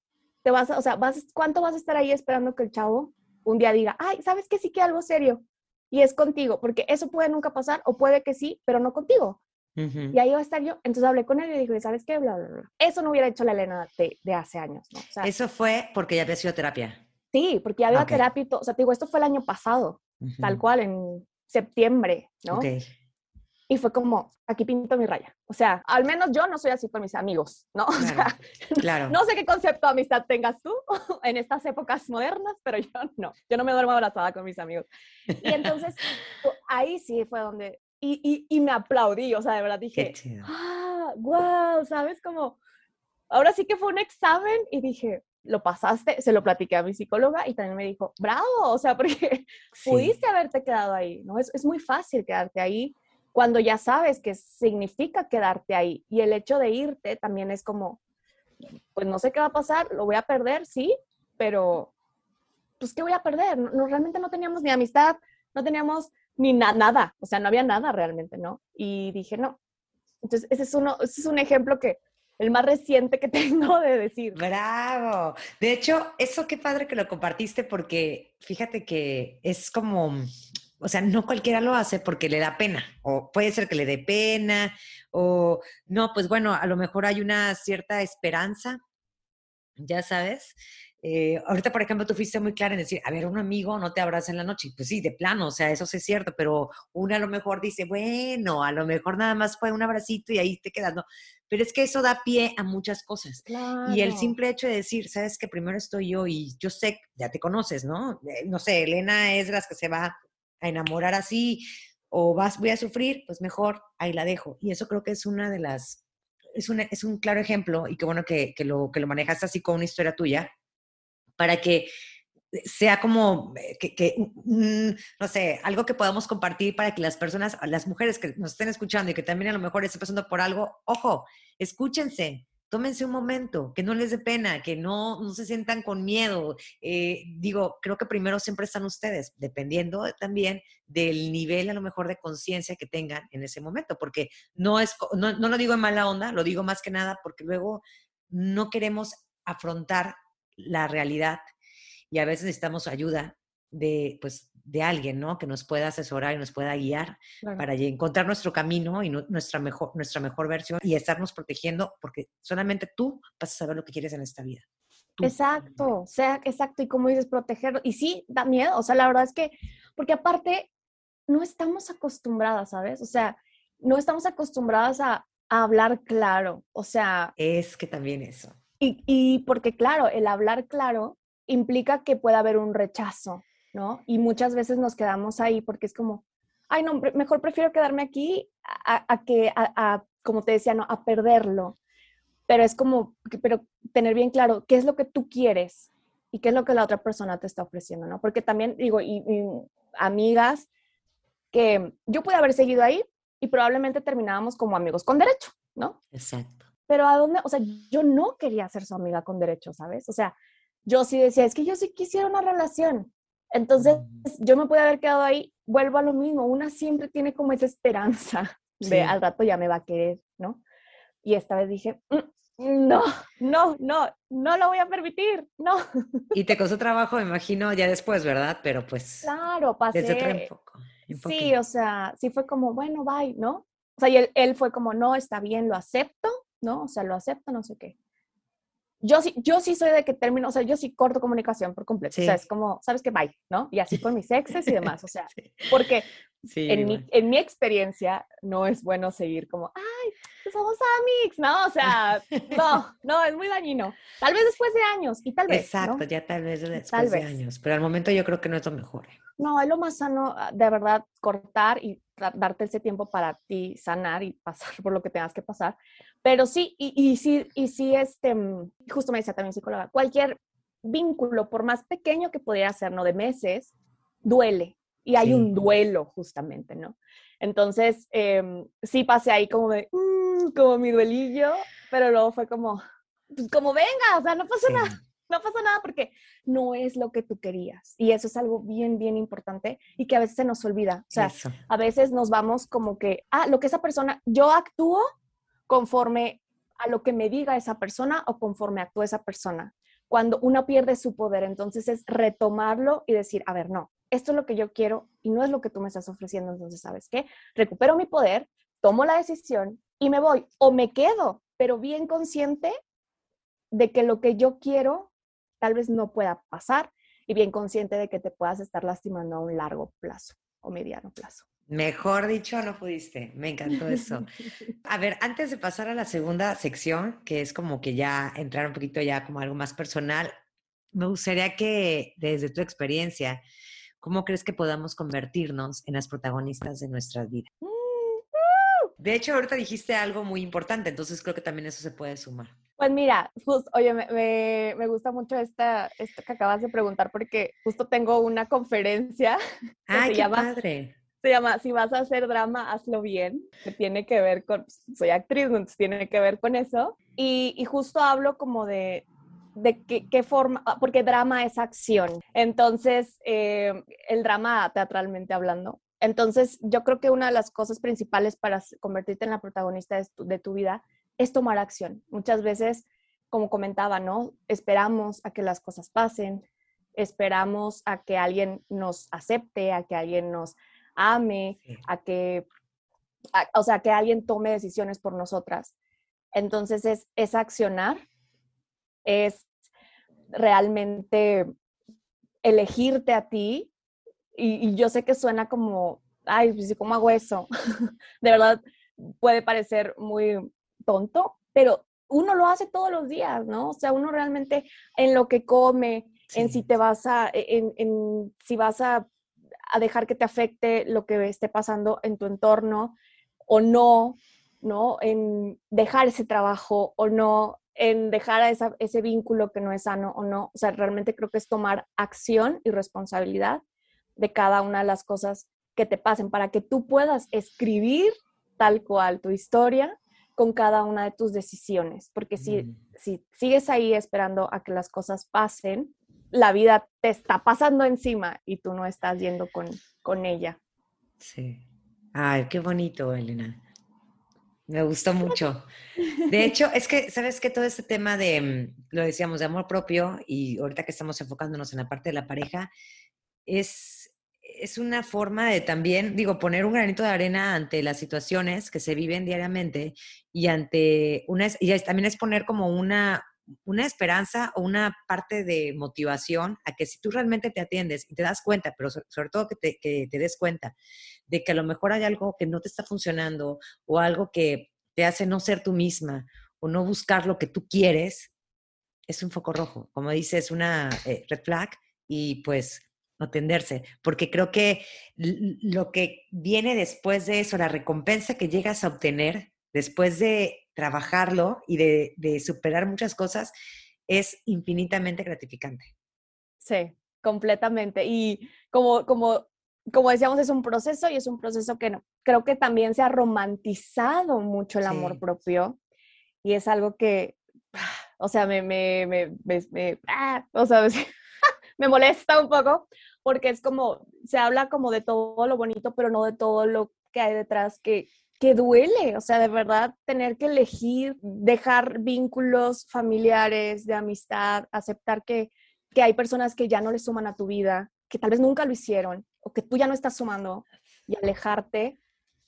Te vas, o sea, vas, ¿cuánto vas a estar ahí esperando que el chavo un día diga, ay, ¿sabes qué? Sí que algo serio. Y es contigo, porque eso puede nunca pasar, o puede que sí, pero no contigo. Y ahí va a estar yo. Entonces hablé con él y dije, ¿sabes qué? Bla, bla, bla. Eso no hubiera hecho la Elena de, de hace años, ¿no? O sea, eso fue porque ya había sido terapia. Sí, porque ya había terapia o sea, te digo, esto fue el año pasado, tal cual, en septiembre, ¿no? Y fue como, aquí pinto mi raya. O sea, al menos yo no soy así con mis amigos, ¿no? O sea, claro. no sé qué concepto de amistad tengas tú en estas épocas modernas, pero yo no. Yo no me duermo abrazada con mis amigos. Y entonces, ahí sí fue donde, y, y, y me aplaudí, o sea, de verdad dije, ah, wow, ¿sabes? Como, ahora sí que fue un examen y dije, lo pasaste, se lo platiqué a mi psicóloga y también me dijo, bravo, o sea, porque pudiste haberte quedado ahí, ¿no? Es, es muy fácil quedarte ahí cuando ya sabes qué significa quedarte ahí. Y el hecho de irte también es como, pues no sé qué va a pasar, lo voy a perder, sí, pero pues ¿qué voy a perder? No, realmente no teníamos ni amistad, no teníamos ni nada, o sea, no había nada realmente, ¿no? Y dije, no. Entonces, ese es, uno, ese es un ejemplo que el más reciente que tengo de decir. Bravo. De hecho, eso qué padre que lo compartiste porque fíjate que es como, o sea, no cualquiera lo hace porque le da pena, o puede ser que le dé pena, o no, pues bueno, a lo mejor hay una cierta esperanza, ya sabes, eh, ahorita, por ejemplo, tú fuiste muy clara en decir, a ver, un amigo no te abraza en la noche. Pues sí, de plano, o sea, eso sí es cierto, pero una a lo mejor dice, bueno, a lo mejor nada más fue un abracito y ahí te quedas, ¿no? Pero es que eso da pie a muchas cosas. Y el simple hecho de decir, sabes que primero estoy yo y yo sé, ya te conoces, ¿no? Eh, no sé, Elena es las que se va a enamorar así o vas, voy a sufrir, pues mejor ahí la dejo. Y eso creo que es una de las, es, una, es un claro ejemplo y qué bueno que, que, lo, que lo manejas así con una historia tuya para que sea como eh, que, no sé, algo que podamos compartir para que las personas, las mujeres que nos estén escuchando y que también a lo mejor estén pasando por algo, ojo, escúchense, tómense un momento, que no les dé pena, que no, no se sientan con miedo. Eh, digo, creo que primero siempre están ustedes, dependiendo también del nivel a lo mejor de conciencia que tengan en ese momento, porque no es, no, no lo digo en mala onda, lo digo más que nada porque luego no queremos afrontar la realidad y a veces necesitamos ayuda de, pues, de alguien, ¿no? Que nos pueda asesorar y nos pueda guiar para encontrar nuestro camino y nuestra, mejor, nuestra mejor versión y estarnos protegiendo porque solamente tú vas a saber lo que quieres en esta vida. Exacto, sea, exacto. Y como dices, protegerlo. Y sí, da miedo. O sea, la verdad es que, porque aparte, no estamos acostumbradas, ¿sabes? O sea, no estamos acostumbradas a, a hablar claro. O sea. Es que también eso. Y, porque, claro, el hablar claro implica que pueda haber un rechazo, ¿no? Y muchas veces nos quedamos ahí porque es como, ay, no, mejor prefiero quedarme aquí a, que, a, como te decía, no, a perderlo. Pero es como, pero tener bien claro qué es lo que tú quieres y qué es lo que la otra persona te está ofreciendo, ¿no? Porque también digo, y, amigas, que yo pude haber seguido ahí y probablemente terminábamos como amigos con derecho, ¿no? Exacto pero a dónde, o sea, yo no quería ser su amiga con derecho, ¿sabes? O sea, yo sí decía, es que yo sí quisiera una relación. Entonces, yo me pude haber quedado ahí, vuelvo a lo mismo, una siempre tiene como esa esperanza de al rato ya me va a querer, ¿no? Y esta vez dije, mm, no, no, no, no lo voy a permitir, no. Y te costó trabajo, me imagino, ya después, ¿verdad? Pero pues... Claro, pasé. Desde poco. Sí, o sea, sí fue como, bueno, bye, ¿no? O sea, y él, él fue como, no, está bien, lo acepto, ¿no? O sea, lo acepto, no sé qué. Yo sí, yo sí soy de que termino, o sea, yo sí corto comunicación por completo. O sea, es como, ¿sabes qué? Bye, ¿no? Y así con mis exes y demás. O sea, porque en, mi, en mi experiencia no es bueno seguir como, ay, pues somos amigos, ¿no? O sea, no, no, es muy dañino. Tal vez después de años y tal vez. Exacto, ya tal vez después de años. Pero al momento yo creo que no es lo mejor. No, es lo más sano, ah, de verdad, cortar y darte ese tiempo para ti sanar y pasar por lo que tengas que pasar. Pero sí, y, y sí, y sí, este, mm, justo me decía también psicóloga, cualquier vínculo, por más pequeño que pudiera ser, ¿no? De meses, duele. Y hay un duelo, justamente, ¿no? Entonces, eh, sí pasé ahí como de, mm", como mi duelillo, pero luego fue como, pues como venga, o sea, no pasa nada no pasa nada porque no es lo que tú querías. Y eso es algo bien, bien importante y que a veces se nos olvida. O sea, a veces nos vamos como que, ah, lo que esa persona, yo actúo conforme a lo que me diga esa persona o conforme actúa esa persona. Cuando uno pierde su poder, entonces es retomarlo y decir, a ver, no, esto es lo que yo quiero y no es lo que tú me estás ofreciendo. Entonces, ¿sabes qué? Recupero mi poder, tomo la decisión y me voy o me quedo, pero bien consciente de que lo que yo quiero tal vez no pueda pasar y bien consciente de que te puedas estar lastimando a un largo plazo o mediano plazo. Mejor dicho, no pudiste. Me encantó eso. A ver, antes de pasar a la segunda sección, que es como que ya entrar un poquito ya como algo más personal, me gustaría que desde tu experiencia, ¿cómo crees que podamos convertirnos en las protagonistas de nuestras vidas? Mm, de hecho, ahorita dijiste algo muy importante, entonces creo que también eso se puede sumar. Pues mira, justo, oye, me, me, gusta mucho esta, esto que acabas de preguntar porque justo tengo una conferencia. ¡Ay, qué llama, padre! Se llama Si vas a hacer drama, hazlo bien, que tiene que ver con, soy actriz, entonces tiene que ver con eso. Y, y justo hablo como de, de qué, qué, forma, ah, porque drama es acción. Entonces, eh, el drama teatralmente hablando. Entonces, yo creo que una de las cosas principales para convertirte en la protagonista de tu, de tu vida es tomar acción. Muchas veces, como comentaba, ¿no? Esperamos a que las cosas pasen, esperamos a que alguien nos acepte, a que alguien nos ame, a que, o sea, que alguien tome decisiones por nosotras. Entonces es, es accionar, es realmente elegirte a ti. Y, yo sé que suena como, ay, pues, ¿cómo hago eso? de verdad, puede parecer muy tonto, pero uno lo hace todos los días, ¿no? O sea, uno realmente en lo que come, en si te vas a, e, en, si vas a, a, dejar que te afecte lo que esté pasando en tu entorno o no, ¿no? En dejar ese trabajo o no, en dejar a ese vínculo que no es sano o no. O sea, realmente creo que es tomar acción y responsabilidad de cada una de las cosas que te pasen para que tú puedas escribir tal cual tu historia con cada una de tus decisiones. Porque si, mm. si sigues ahí esperando a que las cosas pasen, la vida te está pasando encima y tú no estás yendo con, con ella. Sí. Ay, qué bonito, Elena. Me gustó mucho. De hecho, es que, ¿sabes que Todo este tema de, mm, lo decíamos, de amor propio y ahorita que estamos enfocándonos en la parte de la pareja, es, es una forma de también, digo, poner un granito de arena ante las situaciones que se viven diariamente y ante una, y también es poner como una, una esperanza o una parte de motivación a que si tú realmente te atiendes y te das cuenta, pero sobre, todo que te, que te, des cuenta de que a lo mejor hay algo que no te está funcionando o algo que te hace no ser tú misma o no buscar lo que tú quieres, es un foco rojo. Como dices, una eh, red flag y pues atenderse, porque creo que lo que viene después de eso, la recompensa que llegas a obtener después de trabajarlo y de, superar muchas cosas, es infinitamente gratificante. Sí, completamente. Y como, como, como decíamos, es un proceso y es un proceso que creo que también se ha romantizado mucho el amor propio y es algo que, o sea, me, me, me, me ah, o sea, me molesta un poco porque es como, se habla como de todo lo bonito, pero no de todo lo que hay detrás que, que duele, o sea, de verdad tener que elegir, dejar vínculos familiares, de amistad, aceptar que, que hay personas que ya no le suman a tu vida, que tal vez nunca lo hicieron o que tú ya no estás sumando y alejarte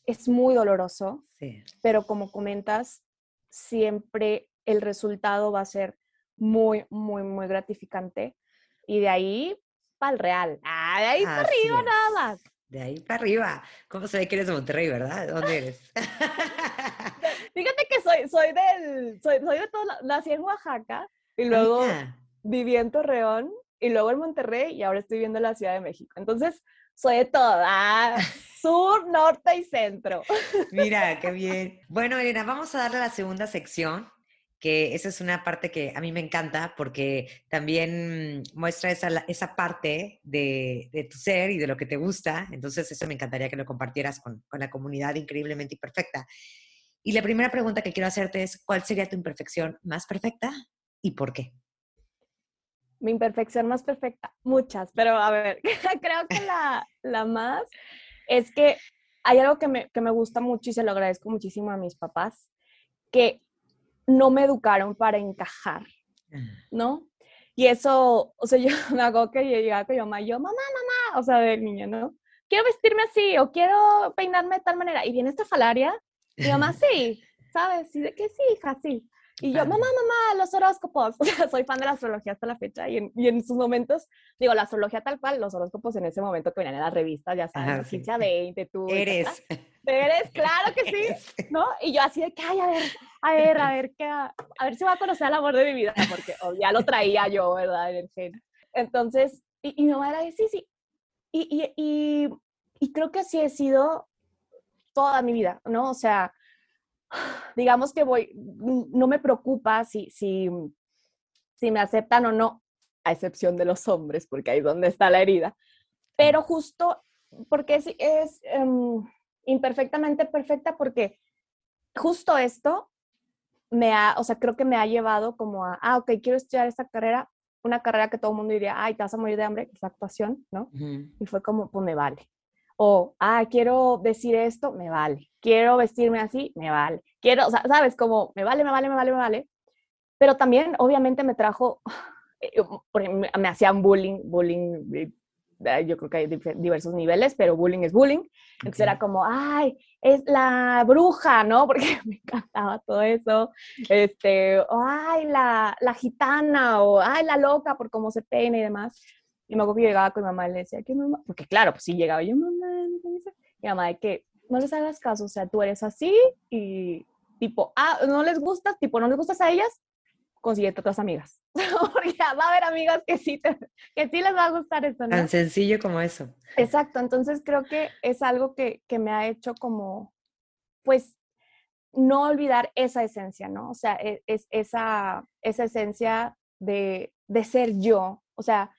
es muy doloroso, sí. pero como comentas, siempre el resultado va a ser muy, muy, muy gratificante y de ahí para el real. Ah, de ahí para arriba nada más. De ahí para arriba. ¿Cómo se ve que eres de Monterrey, verdad? ¿Dónde eres? Fíjate que soy, soy del, soy, soy de todo, nací en Oaxaca y luego viví en Torreón y luego en Monterrey y ahora estoy viviendo en la Ciudad de México. Entonces, soy de toda, sur, norte y centro. Mira, qué bien. Bueno, Elena, vamos a darle a la segunda sección, que esa es una parte que a mí me encanta porque también muestra esa, esa parte de, de, tu ser y de lo que te gusta. Entonces, eso me encantaría que lo compartieras con, con, la comunidad increíblemente imperfecta. Y la primera pregunta que quiero hacerte es, ¿cuál sería tu imperfección más perfecta y por qué? Mi imperfección más perfecta, muchas, pero a ver, creo que la, la más es que hay algo que me, que me gusta mucho y se lo agradezco muchísimo a mis papás, que no me educaron para encajar. ¿no? Y eso, o sea, yo me hago que yo llegaba con mi mamá, yo, mamá, mamá, o sea, del niño, ¿no? Quiero vestirme así o quiero peinarme de tal manera. Y viene esta falaria, mi mamá, sí, ¿sabes? Y de que sí, hija, sí. Y yo, mamá, mamá, los horóscopos. O sea, soy fan de la astrología hasta la fecha. Y en, y en sus momentos, digo, la astrología tal cual, los horóscopos en ese momento que venían en las revistas, ya sabes, sí. 20, tú. Eres. Eres, claro que sí. ¿No? Y yo así de que, ay, a ver, a ver, a ver, qué, a ver si va a conocer el amor de mi vida, porque oh, ya lo traía yo, ¿verdad? En el gen. Entonces, y, y mi mamá era sí, sí. Y, y, y, y creo que así he sido toda mi vida, ¿no? O sea, digamos que voy, no me preocupa si, si, si me aceptan o no, a excepción de los hombres, porque ahí es donde está la herida. Pero justo porque es, es em, imperfectamente perfecta, porque justo esto me ha, o sea, creo que me ha llevado como a, ah, ok, quiero estudiar esta carrera, una carrera que todo el mundo diría, ay, te vas a morir de hambre, es la actuación, ¿no? Y fue como, pues me vale. O, ah, quiero decir esto, me vale. Quiero vestirme así, me vale. Quiero, o sea, sabes, como, me vale, me vale, me vale, me vale. Pero también, obviamente, me trajo, eh, me hacían bullying, bullying yo creo que hay diversos niveles, pero bullying es bullying. Entonces era como, ay, es la bruja, ¿no? Porque me encantaba todo eso. Este, o, ay, la, la gitana, o ay, la loca por cómo se peina y demás. Y me acuerdo que llegaba con mi mamá y le decía, ¿qué mamá? Porque claro, pues sí llegaba yo, mamá, mi mamá, de que no les hagas caso, o sea, tú eres así y tipo, ah, no les gustas, tipo, no les gustas a ellas, consiguiente otras amigas. Porque va a haber amigas que sí, que sí les va a gustar esto, ¿no? Tan sencillo como eso. Exacto, entonces creo que es algo que, que me ha hecho como, pues, no olvidar esa esencia, ¿no? O sea, e, es, esa, esa esencia de, de ser yo. O sea,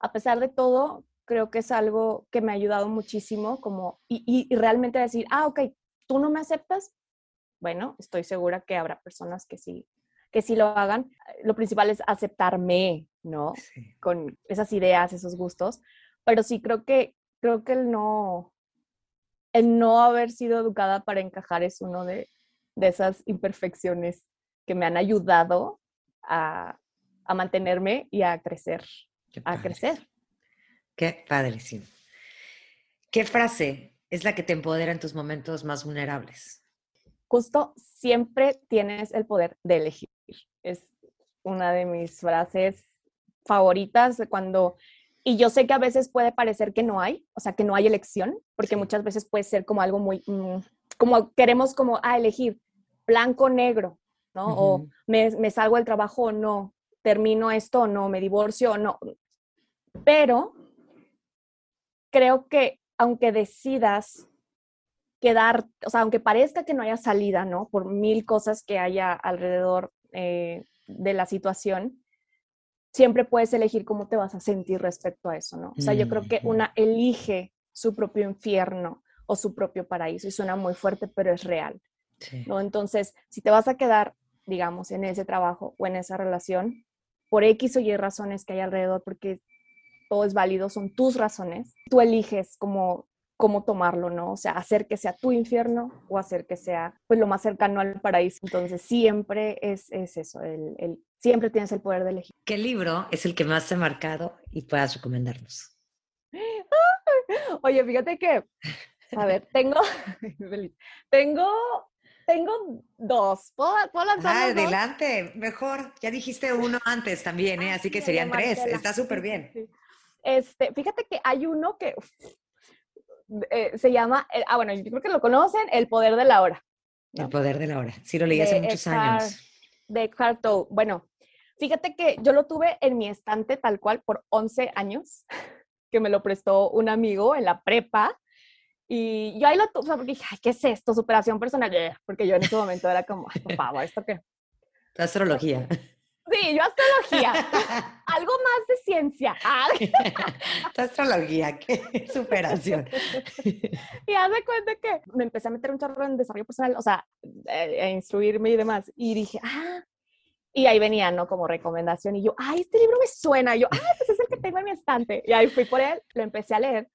a pesar de todo, creo que es algo que me ha ayudado muchísimo como, y, y, y realmente decir, ah, ok, tú no me aceptas, bueno, estoy segura que habrá personas que sí que sí lo hagan. Lo principal es aceptarme, ¿no? Con esas ideas, esos gustos. Pero sí creo que, creo que el no, el no haber sido educada para encajar es uno de, de esas imperfecciones que me han ayudado a, a mantenerme y a crecer, a crecer. Qué padrísimo. ¿Qué frase es la que te empodera en tus momentos más vulnerables? Justo siempre tienes el poder de elegir es una de mis frases favoritas cuando, y yo sé que a veces puede parecer que no hay, o sea, que no hay elección, porque muchas veces puede ser como algo muy, mm, como queremos como, ah, elegir blanco, negro, ¿no? O me, me salgo del trabajo o no, termino esto o no, me divorcio o no. Pero creo que aunque decidas quedar, o sea, aunque parezca que no haya salida, ¿no? Por mil cosas que haya alrededor eh, de la situación, siempre puedes elegir cómo te vas a sentir respecto a eso, ¿no? O sea, yo creo que una elige su propio infierno o su propio paraíso y suena muy fuerte, pero es real, ¿no? Entonces, si te vas a quedar, digamos, en ese trabajo o en esa relación, por X o Y razones que hay alrededor, porque todo es válido, son tus razones, tú eliges como cómo tomarlo, ¿no? O sea, hacer que sea tu infierno o hacer que sea pues lo más cercano al paraíso. Entonces siempre es, es eso, el, el, siempre tienes el poder de elegir. ¿Qué libro es el que más te ha marcado y puedas recomendarnos? Oye, fíjate que, a ver, tengo, tengo, tengo dos. ¿Puedo, puedo lanzar ah, adelante, mejor. Ya dijiste uno antes también, ¿eh? así que serían tres. Está súper bien. Este, fíjate que hay uno que eh, se llama, eh, ah, bueno, yo creo que lo conocen, El Poder de la Hora. El Poder de la Hora. Sí, lo leí hace muchos años. De Eckhart Bueno, fíjate que yo lo tuve en mi estante tal cual por 11 años, que me lo prestó un amigo en la prepa. Y yo ahí lo tuve, porque dije, Ay, ¿qué es esto? Superación personal. Porque yo en ese momento era como, por favor, ¿esto qué? astrología. Sí, yo astrología. Algo más de ciencia. astrología, qué superación. y haz de cuenta que me empecé a meter un chorro en desarrollo personal, o sea, eh, a instruirme y demás. Y dije, ah, y ahí venía, ¿no? Como recomendación. Y yo, ay, este libro me suena. Y yo, ah, pues es el que tengo en mi estante. Y ahí fui por él, lo empecé a leer.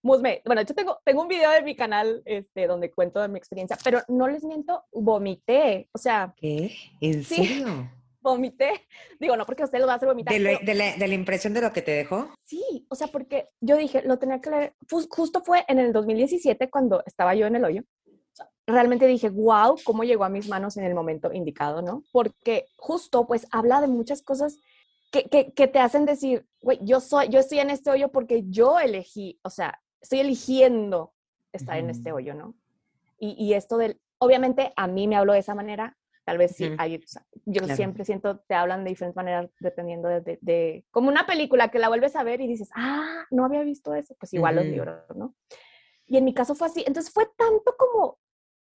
Musme, bueno, yo tengo, tengo un video de mi canal este, donde cuento de mi experiencia, pero no les miento, vomité. O sea. ¿Qué? ¿En serio? Vomité. Digo, no porque usted lo va a hacer vomitar. ¿De, la, impresión de lo que te dejó? Sí, o sea, porque yo dije, lo tenía que leer. Justo fue en el 2017 cuando estaba yo en el hoyo. Realmente dije, wow, cómo llegó a mis manos en el momento indicado, ¿no? Porque justo, pues, habla de muchas cosas que, que, que te hacen decir, güey, yo, soy, yo estoy en este hoyo porque yo elegí, o sea, estoy eligiendo estar en este hoyo, ¿no? Y, y esto del, obviamente a mí me habló de esa manera, Tal vez sí, hay, yo siempre siento, te hablan de diferentes maneras dependiendo de, de, como una película que la vuelves a ver y dices, ah, no había visto eso, pues igual los libros, ¿no? Y en mi caso fue así, entonces fue tanto como,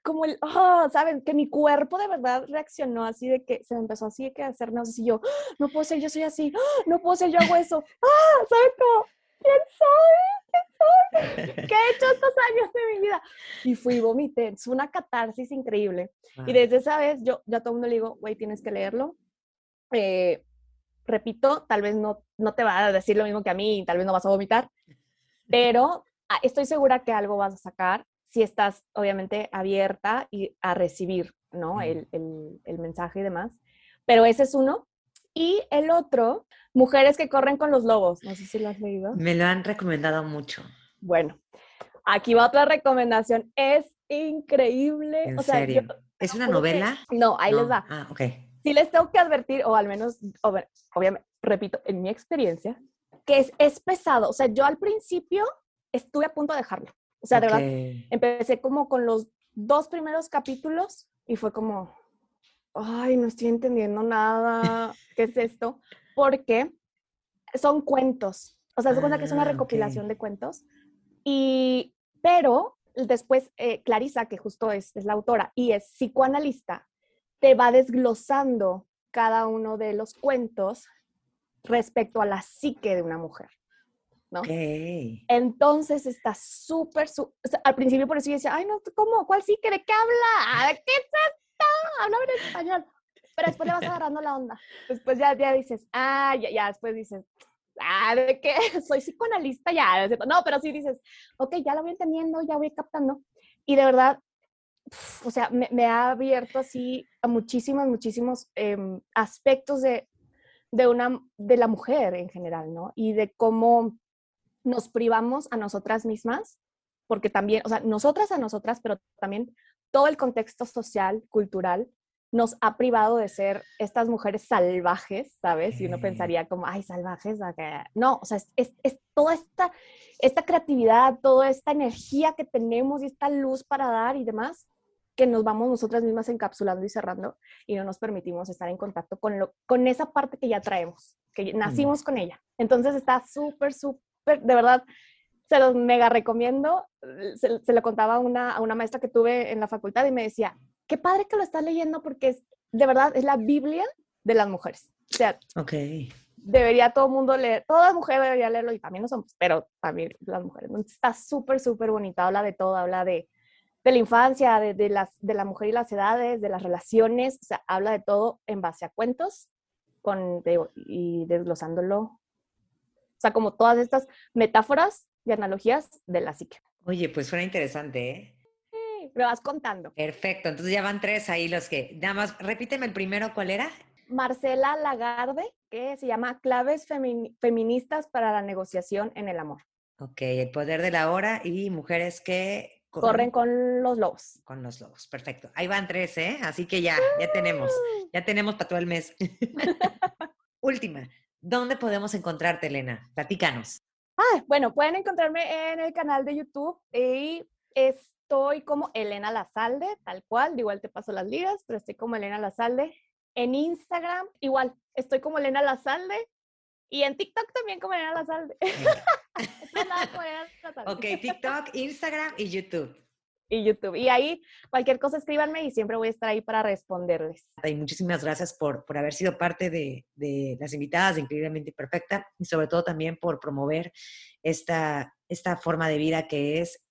como el, oh, ¿saben? Que mi cuerpo de verdad reaccionó así de que se me empezó así de que hacer náuseas y yo, ah, no puedo ser, yo soy así, ah, no puedo ser, yo hago eso, ah, ¿sabes? Como, ¿quién soy? ¿Qué he hecho estos años de mi vida? Y fui y vomité. Es una catarsis increíble. Y desde esa vez yo ya todo el mundo le digo, güey, tienes que leerlo. Eh, repito, tal vez no, no te va a decir lo mismo que a mí, tal vez no vas a vomitar, pero ah, estoy segura que algo vas a sacar si estás obviamente abierta y a recibir, ¿no? El, el mensaje y demás. Pero ese es uno. Y el otro, Mujeres que corren con los lobos. No sé si lo has leído. Me lo han recomendado mucho. Bueno, aquí va otra recomendación. Es increíble. ¿En serio? ¿Es una novela? no, ahí les va. Ah, ok. Sí les tengo que advertir, o al menos, obviamente, repito, en mi experiencia, que es, es pesado. O sea, yo al principio estuve a punto de dejarlo. O sea, de verdad, empecé como con los dos primeros capítulos y fue como, ay, no estoy entendiendo nada, ¿qué es esto? Porque son cuentos, o sea, se cuenta que es una ah, recopilación de cuentos, y, pero después eh, Clarisa, que justo es, es la autora y es psicoanalista, te va desglosando cada uno de los cuentos respecto a la psique de una mujer. ¿no? Entonces está súper, al principio por eso yo decía, ay, no, ¿cómo? ¿Cuál psique? ¿De qué habla? ¿De qué es esto? Habla en español. Pero después le vas agarrando la onda. Después ya, ya dices, ah, ya, ya, después dices, ah, ¿de qué? Soy psicoanalista, ya. No, pero sí dices, ok, ya lo voy entendiendo, ya voy captando. Y de verdad, o sea, me, ha abierto así a muchísimos, muchísimos em, aspectos de, de, una, de la mujer en general, ¿no? Y de cómo nos privamos a nosotras mismas, porque también, o sea, nosotras a nosotras, pero también todo el contexto social, cultural, nos ha privado de ser estas mujeres salvajes, ¿sabes? Y uno pensaría como, ay, salvajes, no, o sea, es, es, toda esta, esta creatividad, toda esta energía que tenemos y esta luz para dar y demás, que nos vamos nosotras mismas encapsulando y cerrando y no nos permitimos estar en contacto con, lo, con esa parte que ya traemos, que nacimos con ella. Entonces está súper, súper, de verdad, se los mega recomiendo. Se, lo contaba una, a una maestra que tuve en la facultad y me decía, qué padre que lo estás leyendo porque es, de verdad, es la Biblia de las mujeres. O sea, okay. debería todo el mundo leer, toda mujer debería leerlo y también los hombres, pero también las mujeres. está súper, súper bonita, habla de todo, habla de, de la infancia, de, de, las, de la mujer y las edades, de las relaciones, o sea, habla de todo en base a cuentos con, y desglosándolo. O sea, como todas estas metáforas y analogías de la psique. Oye, pues suena interesante, ¿eh? Me vas contando. Perfecto, entonces ya van tres ahí los que, nada más, repíteme el primero, ¿cuál era? Marcela Lagarde, que se llama Claves Feministas para la Negociación en el Amor. Ok, el poder de la hora y mujeres que... Corren con los lobos. Con los lobos, perfecto. Ahí van tres, ¿eh? Así que ya, ya tenemos, ya tenemos para todo el mes. Última, ¿dónde podemos encontrarte, Elena? Platícanos. Ah, bueno, pueden encontrarme en el canal de YouTube y es estoy como Elena Lazalde, tal cual, igual te paso las ligas, pero estoy como Elena Lazalde. En Instagram, igual, estoy como Elena Lazalde. Y en TikTok también como Elena Lazalde. ok, TikTok, Instagram y YouTube. Y YouTube. Y ahí cualquier cosa escríbanme y siempre voy a estar ahí para responderles. Y muchísimas gracias por, por haber sido parte de, de las invitadas de Increíblemente Perfecta y sobre todo también por promover esta, esta forma de vida que es